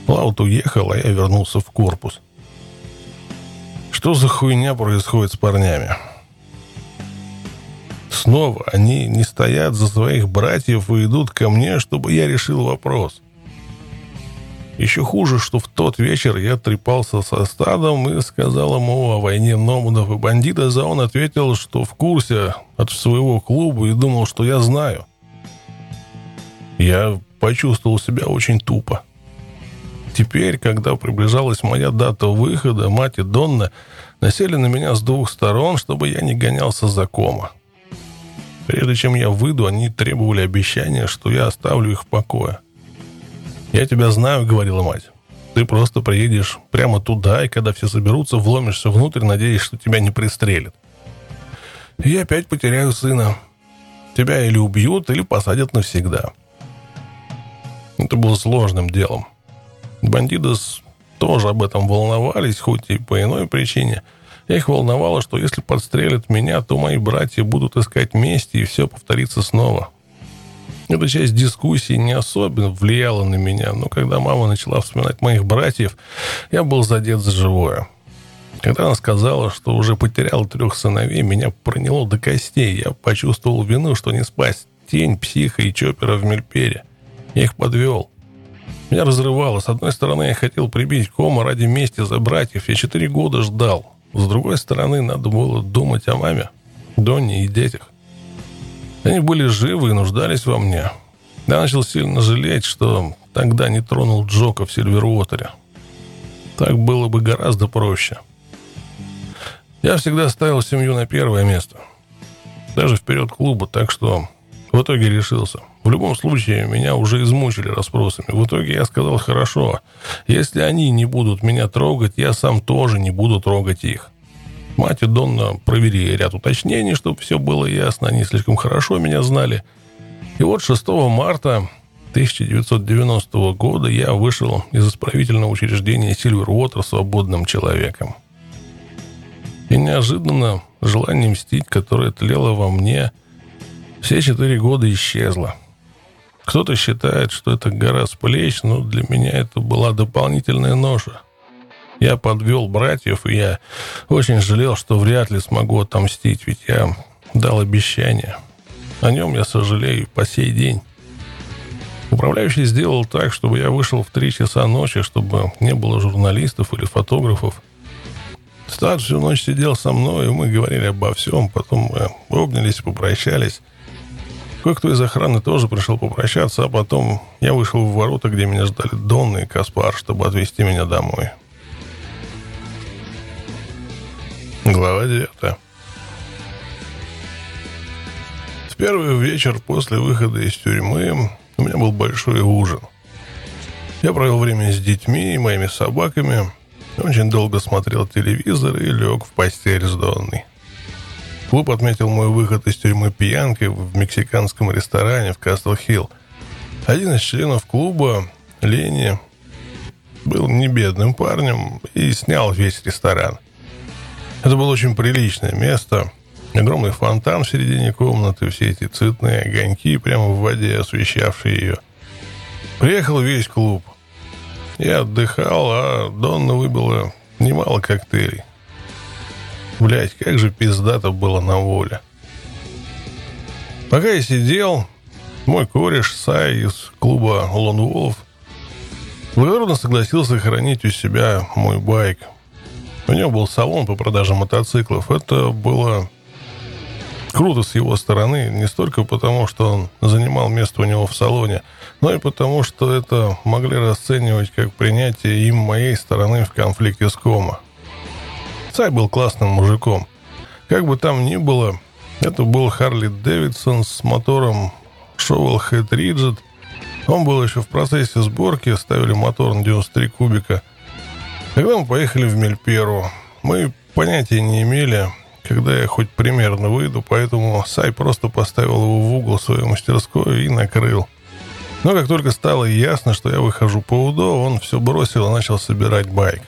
Лаут уехал, а я вернулся в корпус. Что за хуйня происходит с парнями? Снова они не стоят за своих братьев и идут ко мне, чтобы я решил вопрос. Еще хуже, что в тот вечер я трепался со стадом и сказал ему о войне номадов и бандитов, а он ответил, что в курсе от своего клуба и думал, что я знаю. Я почувствовал себя очень тупо. Теперь, когда приближалась моя дата выхода, мать и Донна насели на меня с двух сторон, чтобы я не гонялся за кома. Прежде чем я выйду, они требовали обещания, что я оставлю их в покое. «Я тебя знаю», — говорила мать. «Ты просто приедешь прямо туда, и когда все соберутся, вломишься внутрь, надеясь, что тебя не пристрелят. И я опять потеряю сына. Тебя или убьют, или посадят навсегда». Это было сложным делом. Бандидос тоже об этом волновались, хоть и по иной причине. Их волновало, что если подстрелят меня, то мои братья будут искать мести, и все повторится снова. Эта часть дискуссии не особенно влияла на меня, но когда мама начала вспоминать моих братьев, я был задет за живое. Когда она сказала, что уже потерял трех сыновей, меня проняло до костей. Я почувствовал вину, что не спасть тень, психа и чопера в Мельпере. Я их подвел. Меня разрывало. С одной стороны, я хотел прибить кома ради мести за братьев. Я четыре года ждал. С другой стороны, надо было думать о маме, Донне и детях. Они были живы и нуждались во мне. Я начал сильно жалеть, что тогда не тронул Джока в Сильверуотере. Так было бы гораздо проще. Я всегда ставил семью на первое место. Даже вперед клуба, так что в итоге решился. В любом случае, меня уже измучили расспросами. В итоге я сказал, хорошо, если они не будут меня трогать, я сам тоже не буду трогать их. Мать и Донна провели ряд уточнений, чтобы все было ясно. Они слишком хорошо меня знали. И вот 6 марта 1990 года я вышел из исправительного учреждения Сильвер Уотер свободным человеком. И неожиданно желание мстить, которое тлело во мне, все четыре года исчезло. Кто-то считает, что это гора с плеч, но для меня это была дополнительная ноша. Я подвел братьев, и я очень жалел, что вряд ли смогу отомстить, ведь я дал обещание. О нем я сожалею по сей день. Управляющий сделал так, чтобы я вышел в три часа ночи, чтобы не было журналистов или фотографов. Стат всю ночь сидел со мной, и мы говорили обо всем. Потом мы обнялись, попрощались. Кое-кто из охраны тоже пришел попрощаться, а потом я вышел в ворота, где меня ждали Донна и Каспар, чтобы отвезти меня домой. Глава 9. В первый вечер после выхода из тюрьмы у меня был большой ужин. Я провел время с детьми и моими собаками, очень долго смотрел телевизор и лег в постель с Донной. Клуб отметил мой выход из тюрьмы пьянкой в мексиканском ресторане в Кастл-Хилл. Один из членов клуба, Лени, был не бедным парнем и снял весь ресторан. Это было очень приличное место. Огромный фонтан в середине комнаты, все эти цветные огоньки прямо в воде, освещавшие ее. Приехал весь клуб. Я отдыхал, а Донна выбила немало коктейлей. Блять, как же пиздато было на воле. Пока я сидел, мой кореш Сай из клуба Лон Волф благородно согласился хранить у себя мой байк – у него был салон по продаже мотоциклов. Это было круто с его стороны, не столько потому, что он занимал место у него в салоне, но и потому, что это могли расценивать как принятие им моей стороны в конфликте с Кома. Цай был классным мужиком. Как бы там ни было, это был Харли Дэвидсон с мотором Shovel Head Rigid. Он был еще в процессе сборки, ставили мотор на 93 кубика – когда мы поехали в Мельперу, мы понятия не имели, когда я хоть примерно выйду, поэтому Сай просто поставил его в угол своей мастерской и накрыл. Но как только стало ясно, что я выхожу по УДО, он все бросил и начал собирать байк.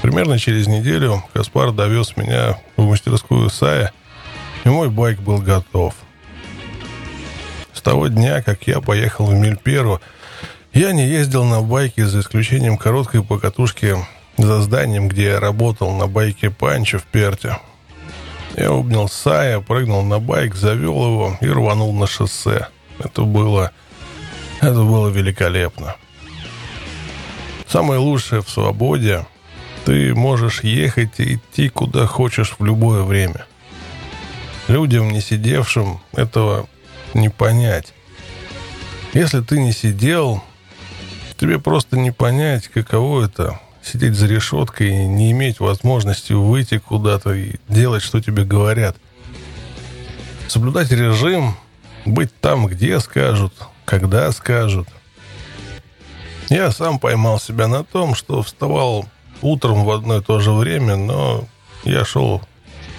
Примерно через неделю Каспар довез меня в мастерскую Сая, и мой байк был готов. С того дня, как я поехал в Мильперу, я не ездил на байке за исключением короткой покатушки за зданием, где я работал на байке Панча в Перте. Я обнял Сая, прыгнул на байк, завел его и рванул на шоссе. Это было... Это было великолепно. Самое лучшее в свободе — ты можешь ехать и идти куда хочешь в любое время. Людям, не сидевшим, этого не понять. Если ты не сидел, тебе просто не понять, каково это сидеть за решеткой и не иметь возможности выйти куда-то и делать, что тебе говорят. Соблюдать режим, быть там, где скажут, когда скажут. Я сам поймал себя на том, что вставал утром в одно и то же время, но я шел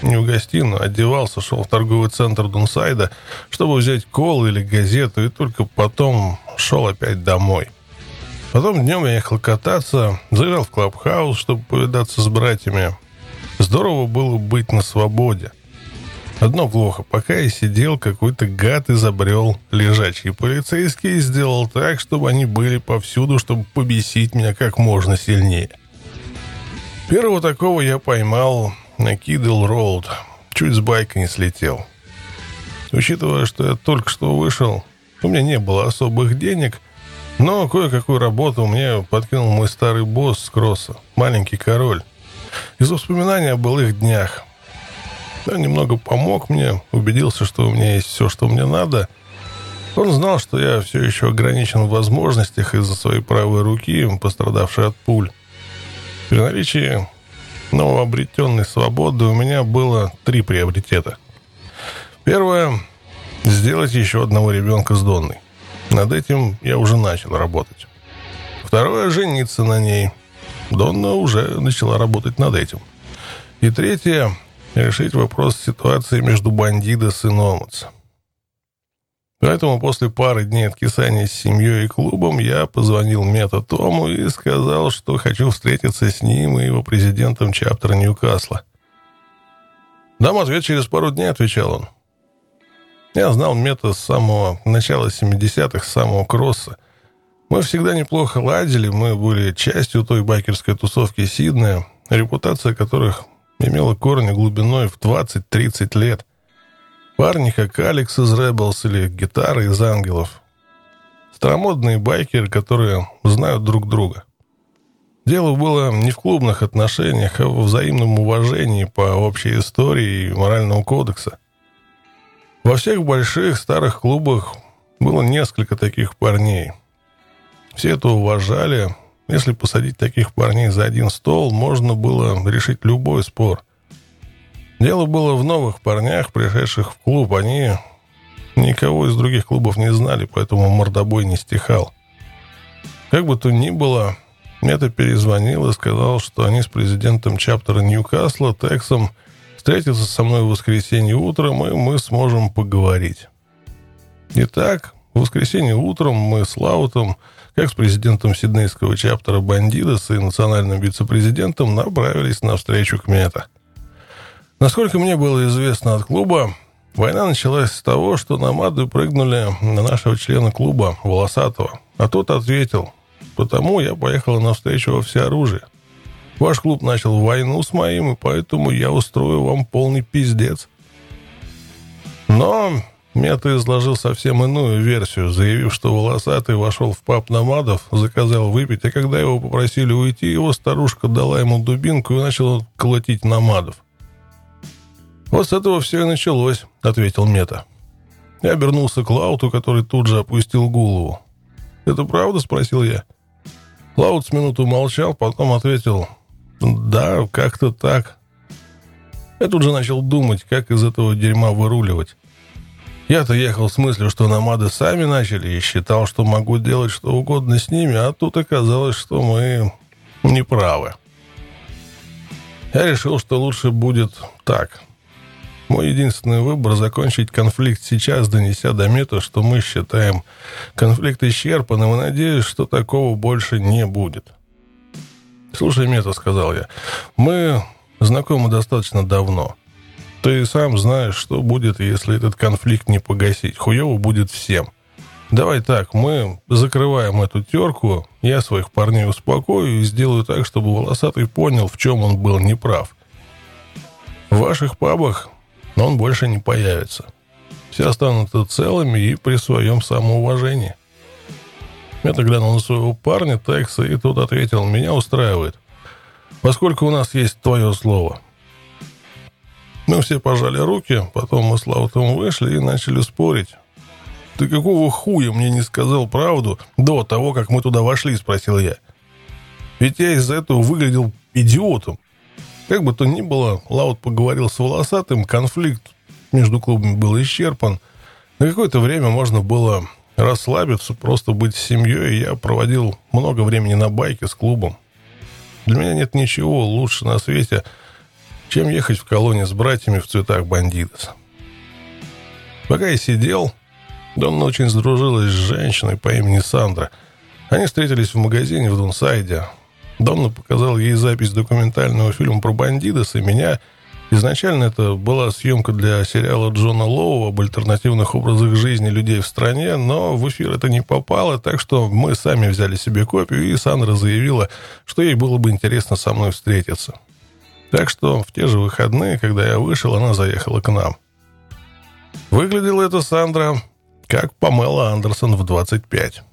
не в гостиную, одевался, шел в торговый центр Дунсайда, чтобы взять кол или газету, и только потом шел опять домой. Потом днем я ехал кататься, заезжал в клабхаус, чтобы повидаться с братьями. Здорово было быть на свободе. Одно плохо, пока я сидел, какой-то гад изобрел лежачие полицейские и сделал так, чтобы они были повсюду, чтобы побесить меня как можно сильнее. Первого такого я поймал на Кидл Роуд. Чуть с байка не слетел. Учитывая, что я только что вышел, у меня не было особых денег, но кое-какую работу мне подкинул мой старый босс с кросса, маленький король. Из воспоминаний о былых днях. Он немного помог мне, убедился, что у меня есть все, что мне надо. Он знал, что я все еще ограничен в возможностях из-за своей правой руки, пострадавшей от пуль. При наличии новообретенной свободы у меня было три приоритета. Первое – сделать еще одного ребенка с Донной. Над этим я уже начал работать. Второе – жениться на ней. Донна уже начала работать над этим. И третье – решить вопрос ситуации между Бандидос и Номац. Поэтому после пары дней откисания с семьей и клубом я позвонил Мета Тому и сказал, что хочу встретиться с ним и его президентом чаптера Ньюкасла. «Дам ответ через пару дней», — отвечал он. Я знал Мета с самого начала 70-х, с самого кросса. Мы всегда неплохо ладили, мы были частью той байкерской тусовки Сиднея, репутация которых имела корни глубиной в 20-30 лет. Парни, как Алекс из Rebels или гитары из Ангелов. Старомодные байкеры, которые знают друг друга. Дело было не в клубных отношениях, а в взаимном уважении по общей истории и морального кодекса. Во всех больших старых клубах было несколько таких парней. Все это уважали. Если посадить таких парней за один стол, можно было решить любой спор. Дело было в новых парнях, пришедших в клуб. Они никого из других клубов не знали, поэтому мордобой не стихал. Как бы то ни было, Мета перезвонил и сказал, что они с президентом чаптера Ньюкасла, Тексом, встретятся со мной в воскресенье утром, и мы сможем поговорить. Итак, в воскресенье утром мы с Лаутом, как с президентом сиднейского чаптера Бандидос и национальным вице-президентом, направились на встречу к Мета – Насколько мне было известно от клуба, война началась с того, что намады прыгнули на нашего члена клуба, Волосатого. А тот ответил, потому я поехал навстречу во всеоружие. Ваш клуб начал войну с моим, и поэтому я устрою вам полный пиздец. Но Мета изложил совсем иную версию, заявив, что волосатый вошел в паб намадов, заказал выпить, а когда его попросили уйти, его старушка дала ему дубинку и начала колотить намадов. «Вот с этого все и началось», — ответил Мета. Я обернулся к Лауту, который тут же опустил голову. «Это правда?» — спросил я. Лаут с минуту молчал, потом ответил. «Да, как-то так». Я тут же начал думать, как из этого дерьма выруливать. Я-то ехал с мыслью, что намады сами начали, и считал, что могу делать что угодно с ними, а тут оказалось, что мы неправы. Я решил, что лучше будет так. Мой единственный выбор – закончить конфликт сейчас, донеся до мета, что мы считаем конфликт исчерпанным, и надеюсь, что такого больше не будет. «Слушай, Мета», — сказал я, — «мы знакомы достаточно давно. Ты сам знаешь, что будет, если этот конфликт не погасить. Хуево будет всем. Давай так, мы закрываем эту терку, я своих парней успокою и сделаю так, чтобы Волосатый понял, в чем он был неправ. В ваших пабах он больше не появится. Все останутся целыми и при своем самоуважении. Тогда глянул на своего парня, Текса, и тот ответил, меня устраивает, поскольку у нас есть твое слово. Мы все пожали руки, потом мы с Лаутом вышли и начали спорить. «Ты какого хуя мне не сказал правду до того, как мы туда вошли?» – спросил я. «Ведь я из-за этого выглядел идиотом. Как бы то ни было, Лаут поговорил с Волосатым, конфликт между клубами был исчерпан. На какое-то время можно было расслабиться, просто быть с семьей, я проводил много времени на байке с клубом. Для меня нет ничего лучше на свете, чем ехать в колонии с братьями в цветах бандитос. Пока я сидел, Донна очень сдружилась с женщиной по имени Сандра. Они встретились в магазине в Дунсайде. Донна показал ей запись документального фильма про бандитос, и меня Изначально это была съемка для сериала Джона Лоу об альтернативных образах жизни людей в стране, но в эфир это не попало, так что мы сами взяли себе копию, и Сандра заявила, что ей было бы интересно со мной встретиться. Так что в те же выходные, когда я вышел, она заехала к нам. Выглядела эта Сандра как Памела Андерсон в 25.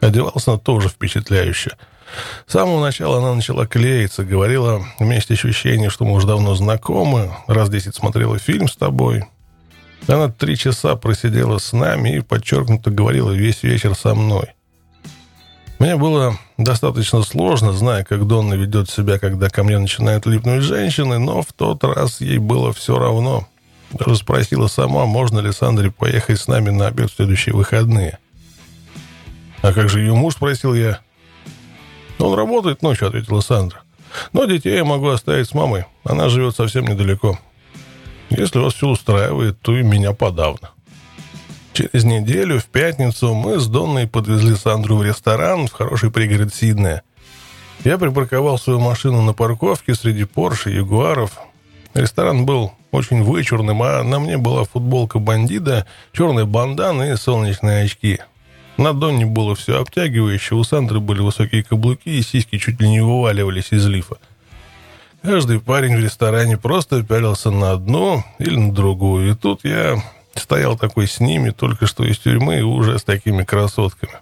Одевалась она тоже впечатляюще – с самого начала она начала клеиться, говорила, у меня есть ощущение, что мы уже давно знакомы, раз десять смотрела фильм с тобой. Она три часа просидела с нами и подчеркнуто говорила весь вечер со мной. Мне было достаточно сложно, зная, как Донна ведет себя, когда ко мне начинают липнуть женщины, но в тот раз ей было все равно. Даже спросила сама, можно ли Сандре поехать с нами на обед в следующие выходные. «А как же ее муж?» – спросил я. «Он работает ночью», — ответила Сандра. «Но детей я могу оставить с мамой. Она живет совсем недалеко. Если вас все устраивает, то и меня подавно». Через неделю, в пятницу, мы с Донной подвезли Сандру в ресторан в хороший пригород Сиднея. Я припарковал свою машину на парковке среди Порше и Ягуаров. Ресторан был очень вычурным, а на мне была футболка бандита, черная бандана и солнечные очки – на Донне было все обтягивающе, у Сандры были высокие каблуки, и сиськи чуть ли не вываливались из лифа. Каждый парень в ресторане просто пялился на одну или на другую, и тут я стоял такой с ними, только что из тюрьмы, и уже с такими красотками.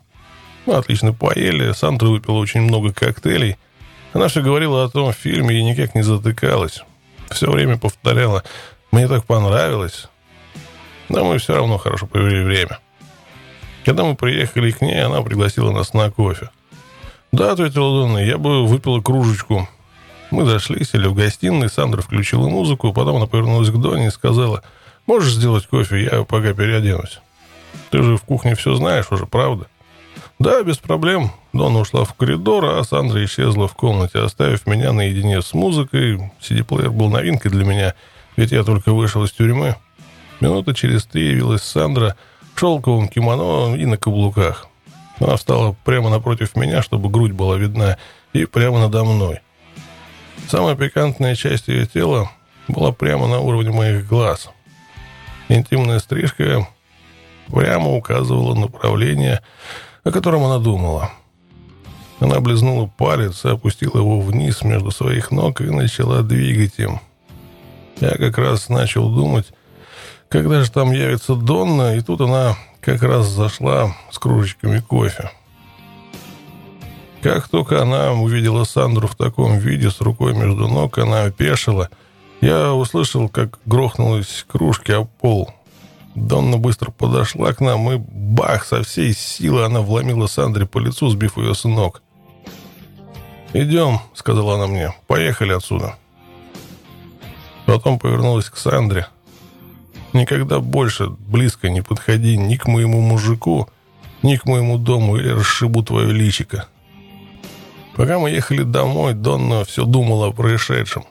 Мы отлично поели, Сандра выпила очень много коктейлей. Она все говорила о том фильме и никак не затыкалась. Все время повторяла «мне так понравилось». Но мы все равно хорошо провели время. Когда мы приехали к ней, она пригласила нас на кофе. «Да», — ответила Донна, — «я бы выпила кружечку». Мы зашли, сели в гостиной, Сандра включила музыку, потом она повернулась к Доне и сказала, «Можешь сделать кофе, я пока переоденусь». «Ты же в кухне все знаешь уже, правда?» «Да, без проблем». Дона ушла в коридор, а Сандра исчезла в комнате, оставив меня наедине с музыкой. CD-плеер был новинкой для меня, ведь я только вышел из тюрьмы. Минута через три явилась Сандра — шелковом кимоно и на каблуках. Она встала прямо напротив меня, чтобы грудь была видна, и прямо надо мной. Самая пикантная часть ее тела была прямо на уровне моих глаз. Интимная стрижка прямо указывала направление, о котором она думала. Она облизнула палец и опустила его вниз между своих ног и начала двигать им. Я как раз начал думать, когда же там явится Донна, и тут она как раз зашла с кружечками кофе. Как только она увидела Сандру в таком виде, с рукой между ног, она опешила. Я услышал, как грохнулась кружки о пол. Донна быстро подошла к нам, и бах, со всей силы она вломила Сандре по лицу, сбив ее с ног. «Идем», — сказала она мне, — «поехали отсюда». Потом повернулась к Сандре. Никогда больше близко не подходи ни к моему мужику, ни к моему дому, или расшибу твое личико. Пока мы ехали домой, Донна все думала о происшедшем.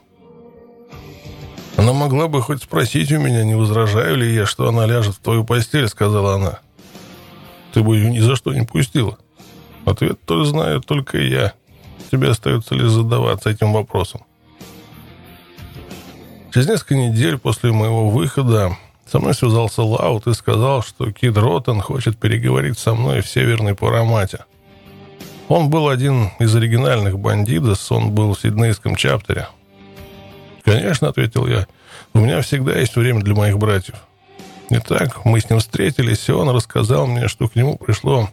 Она могла бы хоть спросить у меня, не возражаю ли я, что она ляжет в твою постель, сказала она. Ты бы ее ни за что не пустила. Ответ тоже знаю только я. тебе остается лишь задаваться этим вопросом. Через несколько недель после моего выхода со мной связался Лаут и сказал, что Кид Роттен хочет переговорить со мной в Северной Парамате. Он был один из оригинальных бандитов, он был в сиднейском чаптере. «Конечно», — ответил я, — «у меня всегда есть время для моих братьев». Итак, мы с ним встретились, и он рассказал мне, что к нему пришло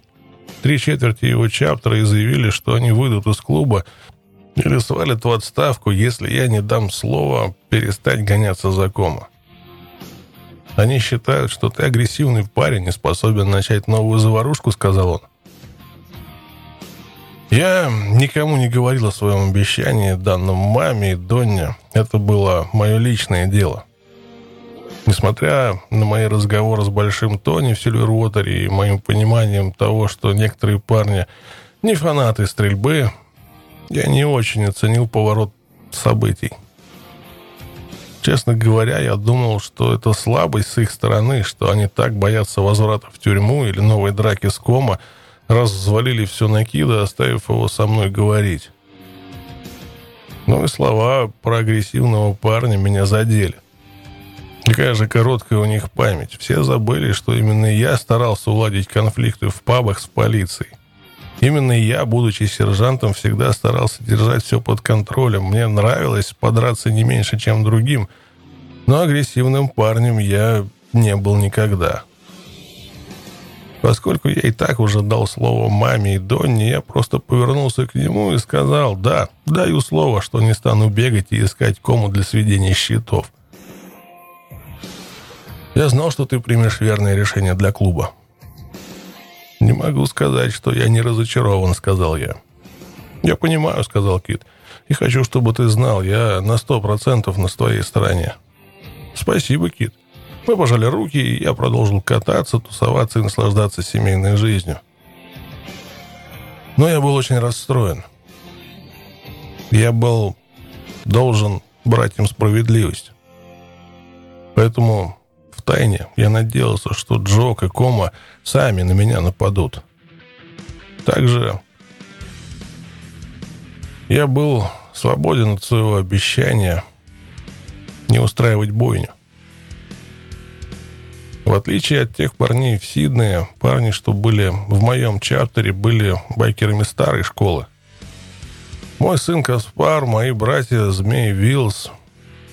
три четверти его чаптера и заявили, что они выйдут из клуба или свалят в отставку, если я не дам слова перестать гоняться за кома. Они считают, что ты агрессивный парень и способен начать новую заварушку, сказал он. Я никому не говорил о своем обещании, данном маме и Донне. Это было мое личное дело. Несмотря на мои разговоры с Большим Тони в Сильвервотере и моим пониманием того, что некоторые парни не фанаты стрельбы, я не очень оценил поворот событий. Честно говоря, я думал, что это слабость с их стороны, что они так боятся возврата в тюрьму или новой драки с кома, раз взвалили все на Кида, оставив его со мной говорить. Ну и слова про агрессивного парня меня задели. Какая же короткая у них память. Все забыли, что именно я старался уладить конфликты в пабах с полицией. Именно я, будучи сержантом, всегда старался держать все под контролем. Мне нравилось подраться не меньше, чем другим, но агрессивным парнем я не был никогда. Поскольку я и так уже дал слово маме и Донне, я просто повернулся к нему и сказал, да, даю слово, что не стану бегать и искать кому для сведения счетов. Я знал, что ты примешь верное решение для клуба. «Не могу сказать, что я не разочарован», — сказал я. «Я понимаю», — сказал Кит. «И хочу, чтобы ты знал, я на сто процентов на твоей стороне». «Спасибо, Кит». Мы пожали руки, и я продолжил кататься, тусоваться и наслаждаться семейной жизнью. Но я был очень расстроен. Я был должен брать им справедливость. Поэтому тайне я надеялся, что Джок и Кома сами на меня нападут. Также я был свободен от своего обещания не устраивать бойню. В отличие от тех парней в Сиднее, парни, что были в моем чартере, были байкерами старой школы. Мой сын Каспар, мои братья Змей Вилс,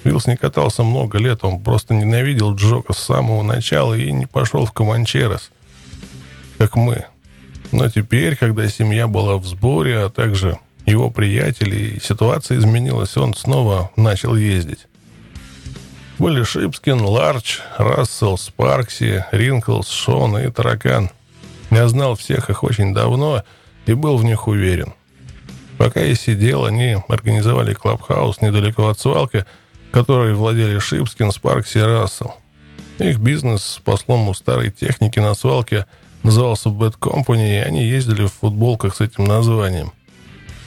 Вилс не катался много лет, он просто ненавидел Джока с самого начала и не пошел в Команчерос, как мы. Но теперь, когда семья была в сборе, а также его приятели, ситуация изменилась, он снова начал ездить. Были Шипскин, Ларч, Рассел, Спаркси, Ринклс, Шон и Таракан. Я знал всех их очень давно и был в них уверен. Пока я сидел, они организовали клабхаус недалеко от свалки – которой владели Шипскин, Спаркси и Рассел. Их бизнес с послом у старой техники на свалке назывался Bad Company, и они ездили в футболках с этим названием.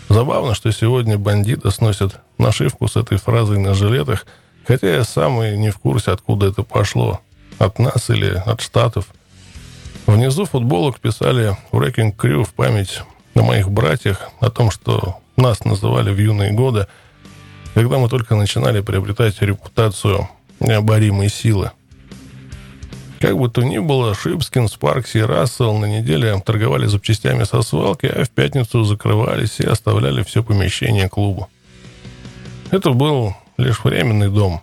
Забавно, что сегодня бандиты сносят нашивку с этой фразой на жилетах, хотя я сам и не в курсе, откуда это пошло. От нас или от Штатов. Внизу футболок писали «Wrecking Crew» в память о моих братьях, о том, что нас называли в юные годы – когда мы только начинали приобретать репутацию необоримой силы. Как бы то ни было, Шипскин, Спаркси и Рассел на неделе торговали запчастями со свалки, а в пятницу закрывались и оставляли все помещение клуба. Это был лишь временный дом.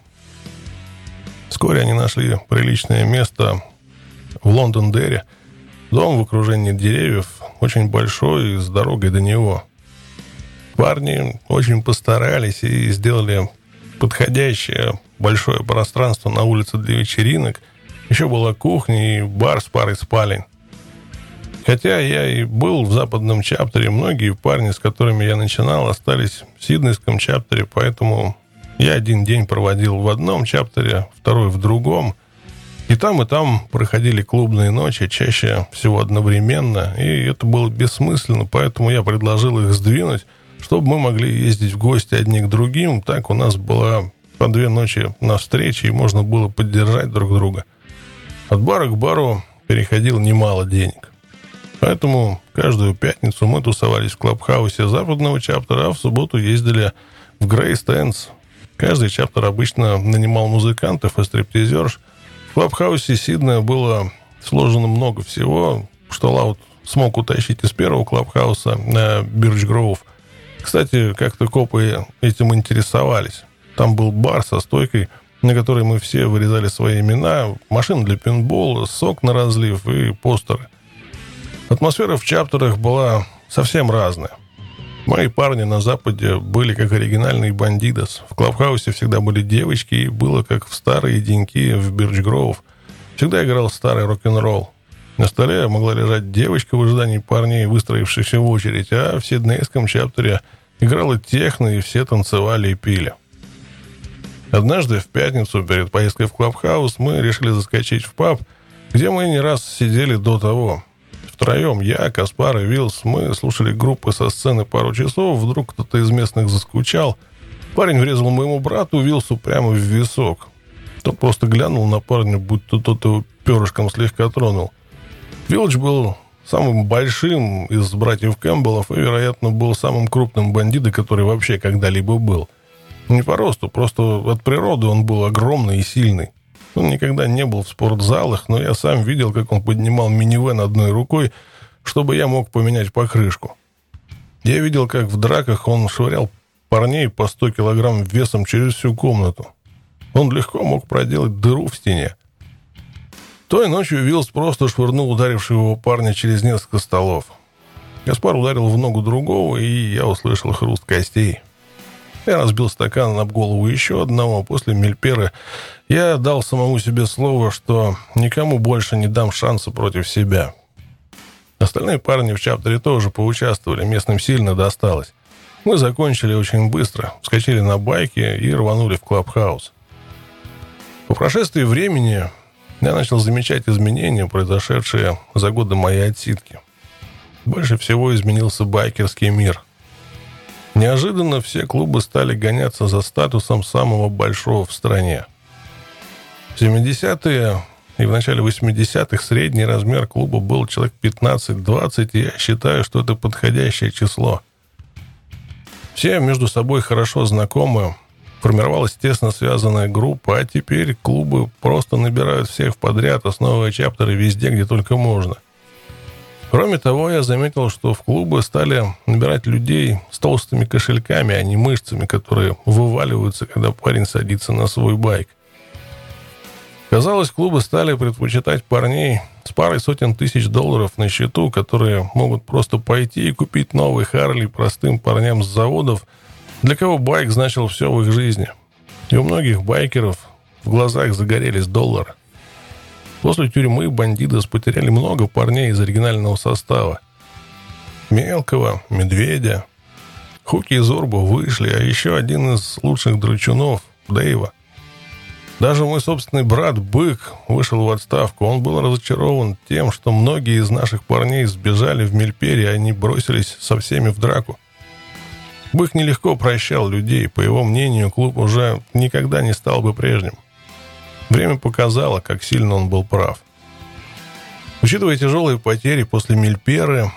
Вскоре они нашли приличное место в Лондон-Дерри. Дом в окружении деревьев, очень большой, с дорогой до него. Парни очень постарались и сделали подходящее большое пространство на улице для вечеринок. Еще была кухня и бар с парой спален. Хотя я и был в западном чаптере, многие парни, с которыми я начинал, остались в сиднейском чаптере, поэтому я один день проводил в одном чаптере, второй в другом. И там, и там проходили клубные ночи, чаще всего одновременно, и это было бессмысленно, поэтому я предложил их сдвинуть, чтобы мы могли ездить в гости одни к другим. Так у нас была по две ночи на встрече, и можно было поддержать друг друга. От бара к бару переходил немало денег. Поэтому каждую пятницу мы тусовались в клабхаусе западного чаптера, а в субботу ездили в Грейстенс. Каждый чаптер обычно нанимал музыкантов и стриптизерш. В клабхаусе Сиднея было сложено много всего, что Лаут смог утащить из первого клабхауса на Бирч Гроув. Кстати, как-то копы этим интересовались. Там был бар со стойкой, на которой мы все вырезали свои имена, машина для пинбола, сок на разлив и постеры – Атмосфера в чаптерах была совсем разная. Мои парни на Западе были как оригинальные бандидос. В Клабхаусе всегда были девочки, и было как в старые деньки в Бирчгроув. Всегда играл старый рок-н-ролл. На столе могла лежать девочка в ожидании парней, выстроившихся в очередь, а в Сиднейском чаптере играла техно, и все танцевали и пили. Однажды в пятницу перед поездкой в Клабхаус мы решили заскочить в паб, где мы не раз сидели до того. Втроем, я, Каспар и Вилс, мы слушали группы со сцены пару часов, вдруг кто-то из местных заскучал. Парень врезал моему брату Вилсу прямо в висок. Тот просто глянул на парня, будто тот его перышком слегка тронул. Вилч был самым большим из братьев Кэмпбеллов и, вероятно, был самым крупным бандитом, который вообще когда-либо был. Не по росту, просто от природы он был огромный и сильный. Он никогда не был в спортзалах, но я сам видел, как он поднимал минивэн одной рукой, чтобы я мог поменять покрышку. Я видел, как в драках он швырял парней по 100 килограмм весом через всю комнату. Он легко мог проделать дыру в стене. Той ночью Вилс просто швырнул ударившего его парня через несколько столов. Гаспар ударил в ногу другого, и я услышал хруст костей. Я разбил стакан об голову еще одного. После Мельперы я дал самому себе слово, что никому больше не дам шанса против себя. Остальные парни в чаптере тоже поучаствовали, местным сильно досталось. Мы закончили очень быстро, вскочили на байки и рванули в клабхаус. По прошествии времени я начал замечать изменения, произошедшие за годы моей отсидки. Больше всего изменился байкерский мир. Неожиданно все клубы стали гоняться за статусом самого большого в стране. В 70-е и в начале 80-х средний размер клуба был человек 15-20, и я считаю, что это подходящее число. Все между собой хорошо знакомы, формировалась тесно связанная группа, а теперь клубы просто набирают всех подряд, основывая чаптеры везде, где только можно. Кроме того, я заметил, что в клубы стали набирать людей с толстыми кошельками, а не мышцами, которые вываливаются, когда парень садится на свой байк. Казалось, клубы стали предпочитать парней с парой сотен тысяч долларов на счету, которые могут просто пойти и купить новый Харли простым парням с заводов, для кого байк значил все в их жизни. И у многих байкеров в глазах загорелись доллары. После тюрьмы бандиты потеряли много парней из оригинального состава. Мелкого, Медведя, Хуки и Зорбу вышли, а еще один из лучших драчунов, Дэйва. Даже мой собственный брат Бык вышел в отставку. Он был разочарован тем, что многие из наших парней сбежали в Мельпере, и они бросились со всеми в драку. Бык нелегко прощал людей. По его мнению, клуб уже никогда не стал бы прежним. Время показало, как сильно он был прав. Учитывая тяжелые потери после Мельперы,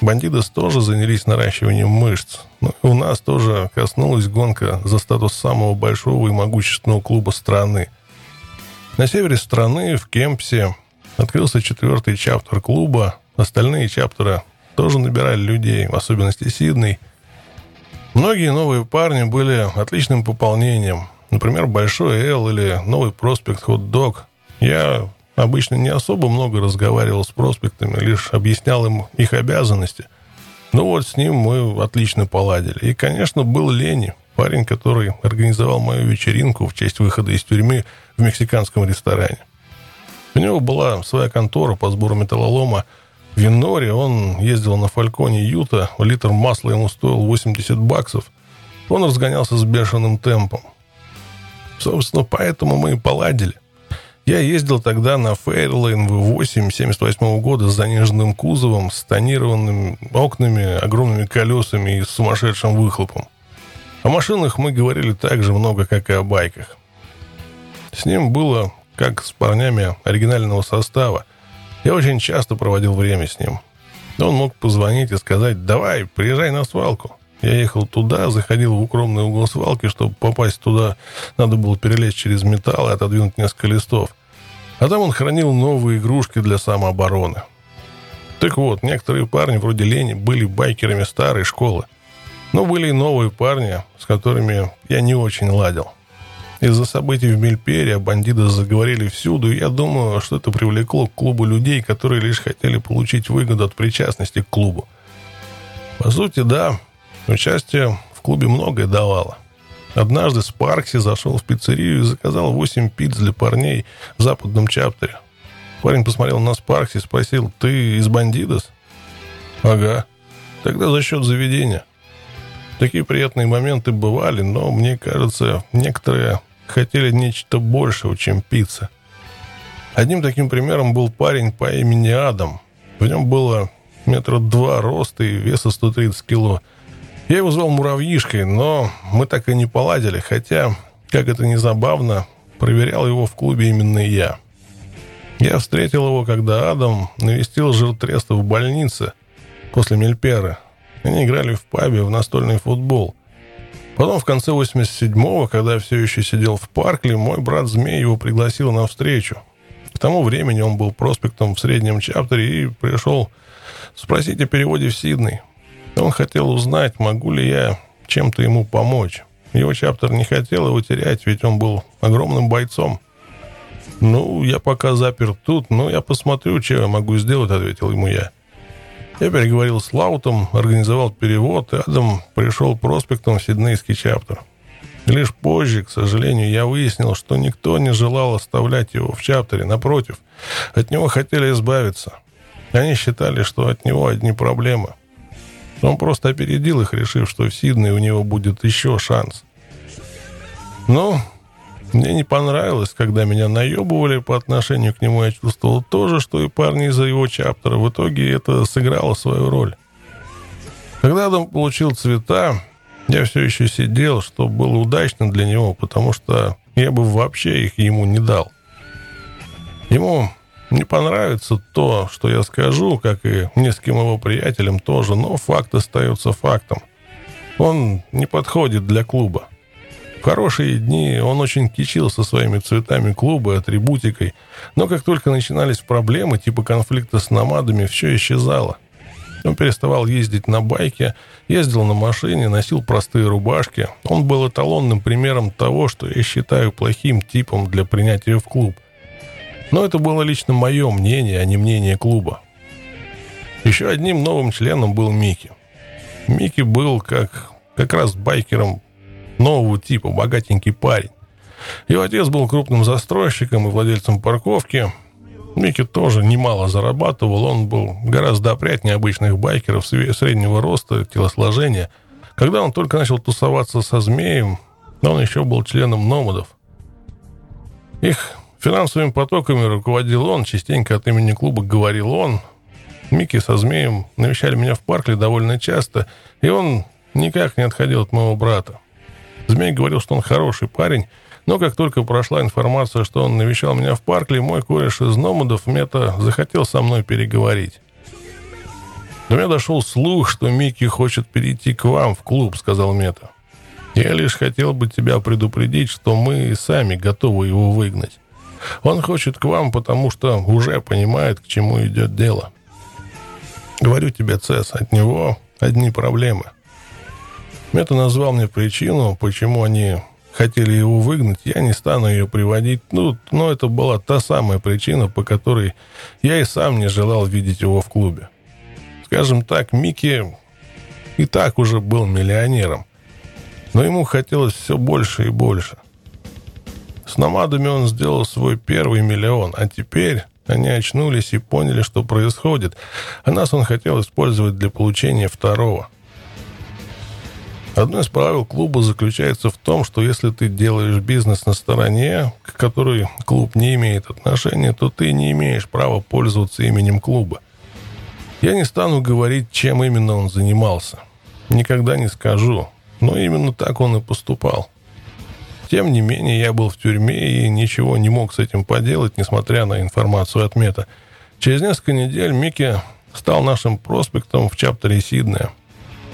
бандиты тоже занялись наращиванием мышц. Но у нас тоже коснулась гонка за статус самого большого и могущественного клуба страны. На севере страны, в Кемпсе, открылся четвертый чаптер клуба. Остальные чаптеры тоже набирали людей, в особенности Сидней. Многие новые парни были отличным пополнением. Например, Большой Эл или новый проспект Хот Дог. Я обычно не особо много разговаривал с проспектами, лишь объяснял им их обязанности. Ну вот с ним мы отлично поладили. И, конечно, был Лени, парень, который организовал мою вечеринку в честь выхода из тюрьмы в мексиканском ресторане. У него была своя контора по сбору металлолома в Винноре. Он ездил на Фальконе Юта, литр масла ему стоил 80 баксов. Он разгонялся с бешеным темпом. Собственно, поэтому мы и поладили. Я ездил тогда на Фейрлейн V8 78 года с заниженным кузовом, с тонированными окнами, огромными колесами и сумасшедшим выхлопом. О машинах мы говорили так же много, как и о байках. С ним было, как с парнями оригинального состава. Я очень часто проводил время с ним. Он мог позвонить и сказать «давай, приезжай на свалку». Я ехал туда, заходил в укромный угол свалки, чтобы попасть туда, надо было перелезть через металл и отодвинуть несколько листов. А там он хранил новые игрушки для самообороны. Так вот, некоторые парни вроде Лени были байкерами старой школы. Но были и новые парни, с которыми я не очень ладил. Из-за событий в Мельпере бандиты заговорили всюду, и я думаю, что это привлекло к клубу людей, которые лишь хотели получить выгоду от причастности к клубу. По сути, да, участие в клубе многое давало. Однажды Спаркси зашел в пиццерию и заказал 8 пиц для парней в западном чаптере. Парень посмотрел на Спаркси и спросил, «Ты из бандитос?» «Ага. Тогда за счет заведения». Такие приятные моменты бывали, но, мне кажется, некоторые хотели нечто большего, чем пицца. Одним таким примером был парень по имени Адам. В нем было метра два роста и веса 130 кило. Я его звал Муравьишкой, но мы так и не поладили, хотя, как это ни забавно, проверял его в клубе именно я. Я встретил его, когда Адам навестил жиртреста в больнице после Мельпера. Они играли в пабе в настольный футбол. Потом в конце 87-го, когда я все еще сидел в Паркле, мой брат Змей его пригласил на встречу. К тому времени он был проспектом в среднем чаптере и пришел спросить о переводе в Сидней. Он хотел узнать, могу ли я чем-то ему помочь. Его чаптер не хотел его терять, ведь он был огромным бойцом. «Ну, я пока запер тут, но я посмотрю, что я могу сделать», — ответил ему я. Я переговорил с Лаутом, организовал перевод, и Адам пришел проспектом в Сиднейский чаптер. Лишь позже, к сожалению, я выяснил, что никто не желал оставлять его в чаптере. Напротив, от него хотели избавиться. Они считали, что от него одни проблемы. Он просто опередил их, решив, что в Сиднее у него будет еще шанс. Но мне не понравилось, когда меня наебывали по отношению к нему. Я чувствовал то же, что и парни из-за его чаптера. В итоге это сыграло свою роль. Когда Адам получил цвета, я все еще сидел, что было удачно для него, потому что я бы вообще их ему не дал. Ему не понравится то, что я скажу, как и нескольким его приятелям тоже, но факт остается фактом. Он не подходит для клуба. Хорошие дни он очень кичился своими цветами клуба, атрибутикой, но как только начинались проблемы, типа конфликта с намадами, все исчезало. Он переставал ездить на байке, ездил на машине, носил простые рубашки. Он был эталонным примером того, что я считаю плохим типом для принятия в клуб. Но это было лично мое мнение, а не мнение клуба. Еще одним новым членом был Микки. Микки был как, как раз байкером нового типа, богатенький парень. Его отец был крупным застройщиком и владельцем парковки. Микки тоже немало зарабатывал, он был гораздо опрятнее обычных байкеров среднего роста, телосложения. Когда он только начал тусоваться со змеем, он еще был членом номадов. Их финансовыми потоками руководил он, частенько от имени клуба говорил он. Микки со змеем навещали меня в парке довольно часто, и он никак не отходил от моего брата. Змей говорил, что он хороший парень, но как только прошла информация, что он навещал меня в парке, мой кореш из Номадов Мета захотел со мной переговорить. До меня дошел слух, что Микки хочет перейти к вам в клуб, сказал Мета. Я лишь хотел бы тебя предупредить, что мы сами готовы его выгнать. Он хочет к вам, потому что уже понимает, к чему идет дело. Говорю тебе, Цесс, от него одни проблемы. Это назвал мне причину, почему они хотели его выгнать. Я не стану ее приводить. Ну, но это была та самая причина, по которой я и сам не желал видеть его в клубе. Скажем так, Микки и так уже был миллионером. Но ему хотелось все больше и больше. С намадами он сделал свой первый миллион, а теперь они очнулись и поняли, что происходит, а нас он хотел использовать для получения второго – Одно из правил клуба заключается в том, что если ты делаешь бизнес на стороне, к которой клуб не имеет отношения, то ты не имеешь права пользоваться именем клуба. Я не стану говорить, чем именно он занимался. Никогда не скажу, но именно так он и поступал. Тем не менее, я был в тюрьме и ничего не мог с этим поделать, несмотря на информацию от Мета. Через несколько недель Микки стал нашим проспектом в чаптере Сиднея.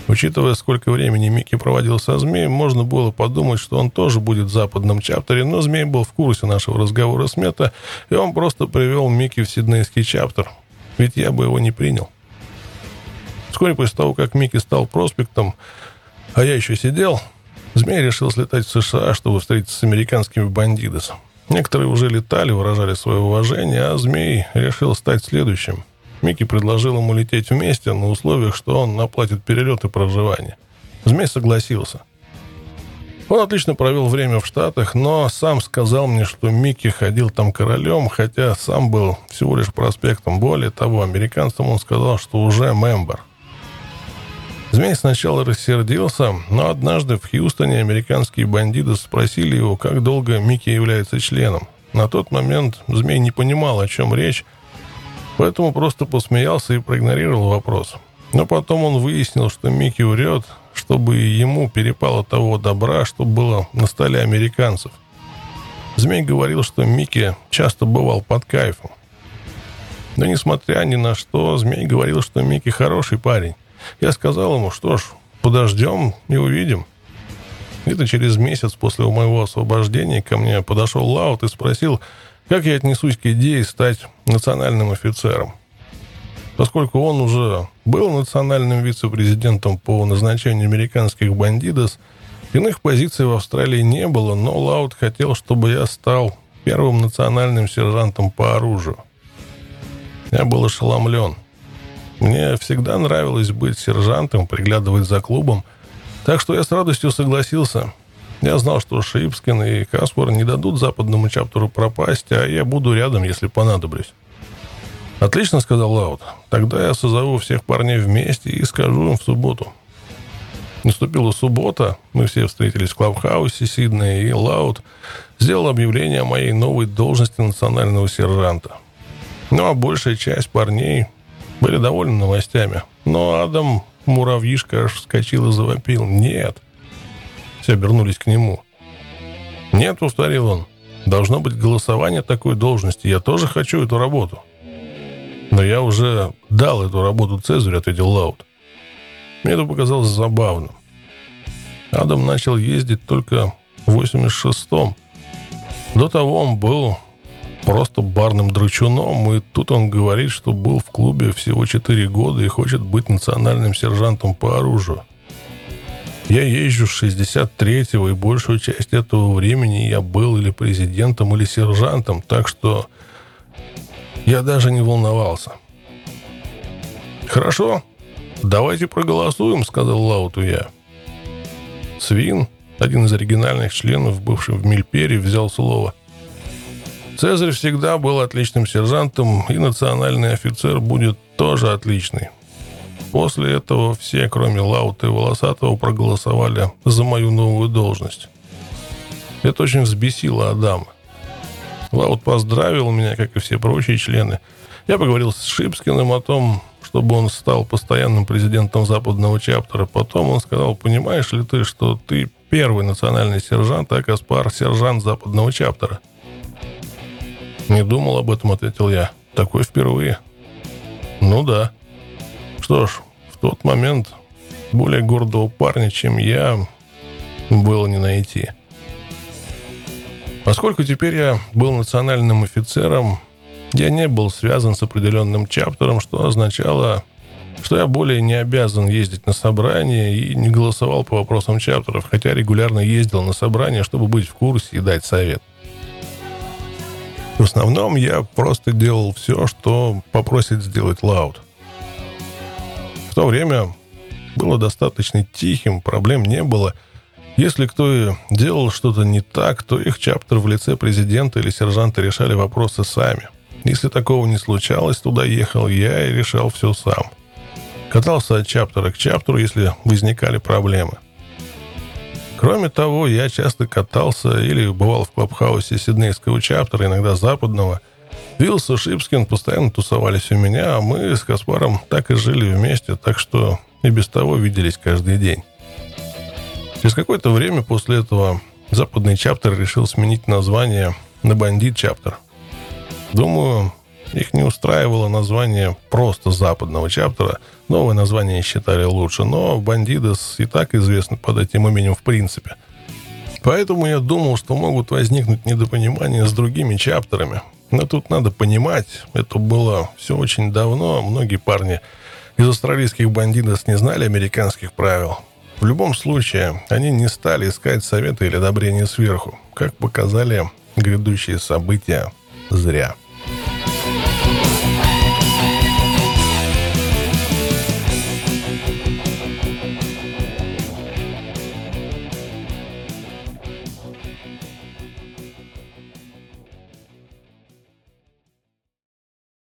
Учитывая, сколько времени Микки проводил со Змеем, можно было подумать, что он тоже будет в западном чаптере, но Змей был в курсе нашего разговора с Мета, и он просто привел Микки в сиднейский чаптер. Ведь я бы его не принял. Вскоре после того, как Микки стал проспектом, а я еще сидел, Змей решил слетать в США, чтобы встретиться с американскими бандидосом. Некоторые уже летали, выражали свое уважение, а Змей решил стать следующим. Микки предложил ему лететь вместе на условиях, что он оплатит перелет и проживание. Змей согласился. Он отлично провел время в Штатах, но сам сказал мне, что Микки ходил там королем, хотя сам был всего лишь проспектом. Более того, американцам он сказал, что уже мембер. Змей сначала рассердился, но однажды в Хьюстоне американские бандиты спросили его, как долго Микки является членом. На тот момент Змей не понимал, о чем речь, Поэтому просто посмеялся и проигнорировал вопрос. Но потом он выяснил, что Микки врет, чтобы ему перепало того добра, что было на столе американцев. Змей говорил, что Микки часто бывал под кайфом. Но несмотря ни на что, Змей говорил, что Микки хороший парень. Я сказал ему, что ж, подождем и увидим. Где-то через месяц после моего освобождения ко мне подошел Лаут и спросил, как я отнесусь к идее стать национальным офицером? Поскольку он уже был национальным вице-президентом по назначению американских бандитов, иных позиций в Австралии не было, но Лаут хотел, чтобы я стал первым национальным сержантом по оружию. Я был ошеломлен. Мне всегда нравилось быть сержантом, приглядывать за клубом, так что я с радостью согласился – я знал, что Шипскин и Каспар не дадут западному чаптеру пропасть, а я буду рядом, если понадоблюсь. «Отлично», — сказал Лаут. «Тогда я созову всех парней вместе и скажу им в субботу». Наступила суббота, мы все встретились в Клабхаусе Сиднея, и Лаут сделал объявление о моей новой должности национального сержанта. Ну, а большая часть парней были довольны новостями. Но Адам Муравьишка аж вскочил и завопил. «Нет, все обернулись к нему. «Нет», — повторил он, — «должно быть голосование такой должности. Я тоже хочу эту работу». «Но я уже дал эту работу Цезарю», — ответил Лаут. Мне это показалось забавным. Адам начал ездить только в 86-м. До того он был просто барным драчуном, и тут он говорит, что был в клубе всего 4 года и хочет быть национальным сержантом по оружию. Я езжу с 63-го, и большую часть этого времени я был или президентом, или сержантом, так что я даже не волновался. «Хорошо, давайте проголосуем», — сказал Лауту я. Свин, один из оригинальных членов, бывший в Мильпере, взял слово. Цезарь всегда был отличным сержантом, и национальный офицер будет тоже отличный. После этого все, кроме Лаута и Волосатого, проголосовали за мою новую должность. Это очень взбесило Адама. Лаут поздравил меня, как и все прочие члены. Я поговорил с Шипскиным о том, чтобы он стал постоянным президентом западного чаптера. Потом он сказал, понимаешь ли ты, что ты первый национальный сержант, а Каспар – сержант западного чаптера? Не думал об этом, ответил я. Такой впервые. Ну да. Что ж, в тот момент более гордого парня, чем я, было не найти. Поскольку теперь я был национальным офицером, я не был связан с определенным чаптером, что означало, что я более не обязан ездить на собрания и не голосовал по вопросам чаптеров, хотя регулярно ездил на собрания, чтобы быть в курсе и дать совет. В основном я просто делал все, что попросит сделать Лаут то время было достаточно тихим, проблем не было. Если кто и делал что-то не так, то их чаптер в лице президента или сержанта решали вопросы сами. Если такого не случалось, туда ехал я и решал все сам. Катался от чаптера к чаптеру, если возникали проблемы. Кроме того, я часто катался или бывал в клабхаусе сиднейского чаптера, иногда западного – Вилс и Шипскин постоянно тусовались у меня, а мы с Каспаром так и жили вместе, так что и без того виделись каждый день. Через какое-то время после этого западный чаптер решил сменить название на бандит чаптер. Думаю, Их не устраивало название просто западного чаптера. Новое название считали лучше, но Бандидос и так известны под этим именем в принципе. Поэтому я думал, что могут возникнуть недопонимания с другими чаптерами. Но тут надо понимать, это было все очень давно. Многие парни из австралийских бандитов не знали американских правил. В любом случае, они не стали искать советы или одобрения сверху. Как показали грядущие события, зря.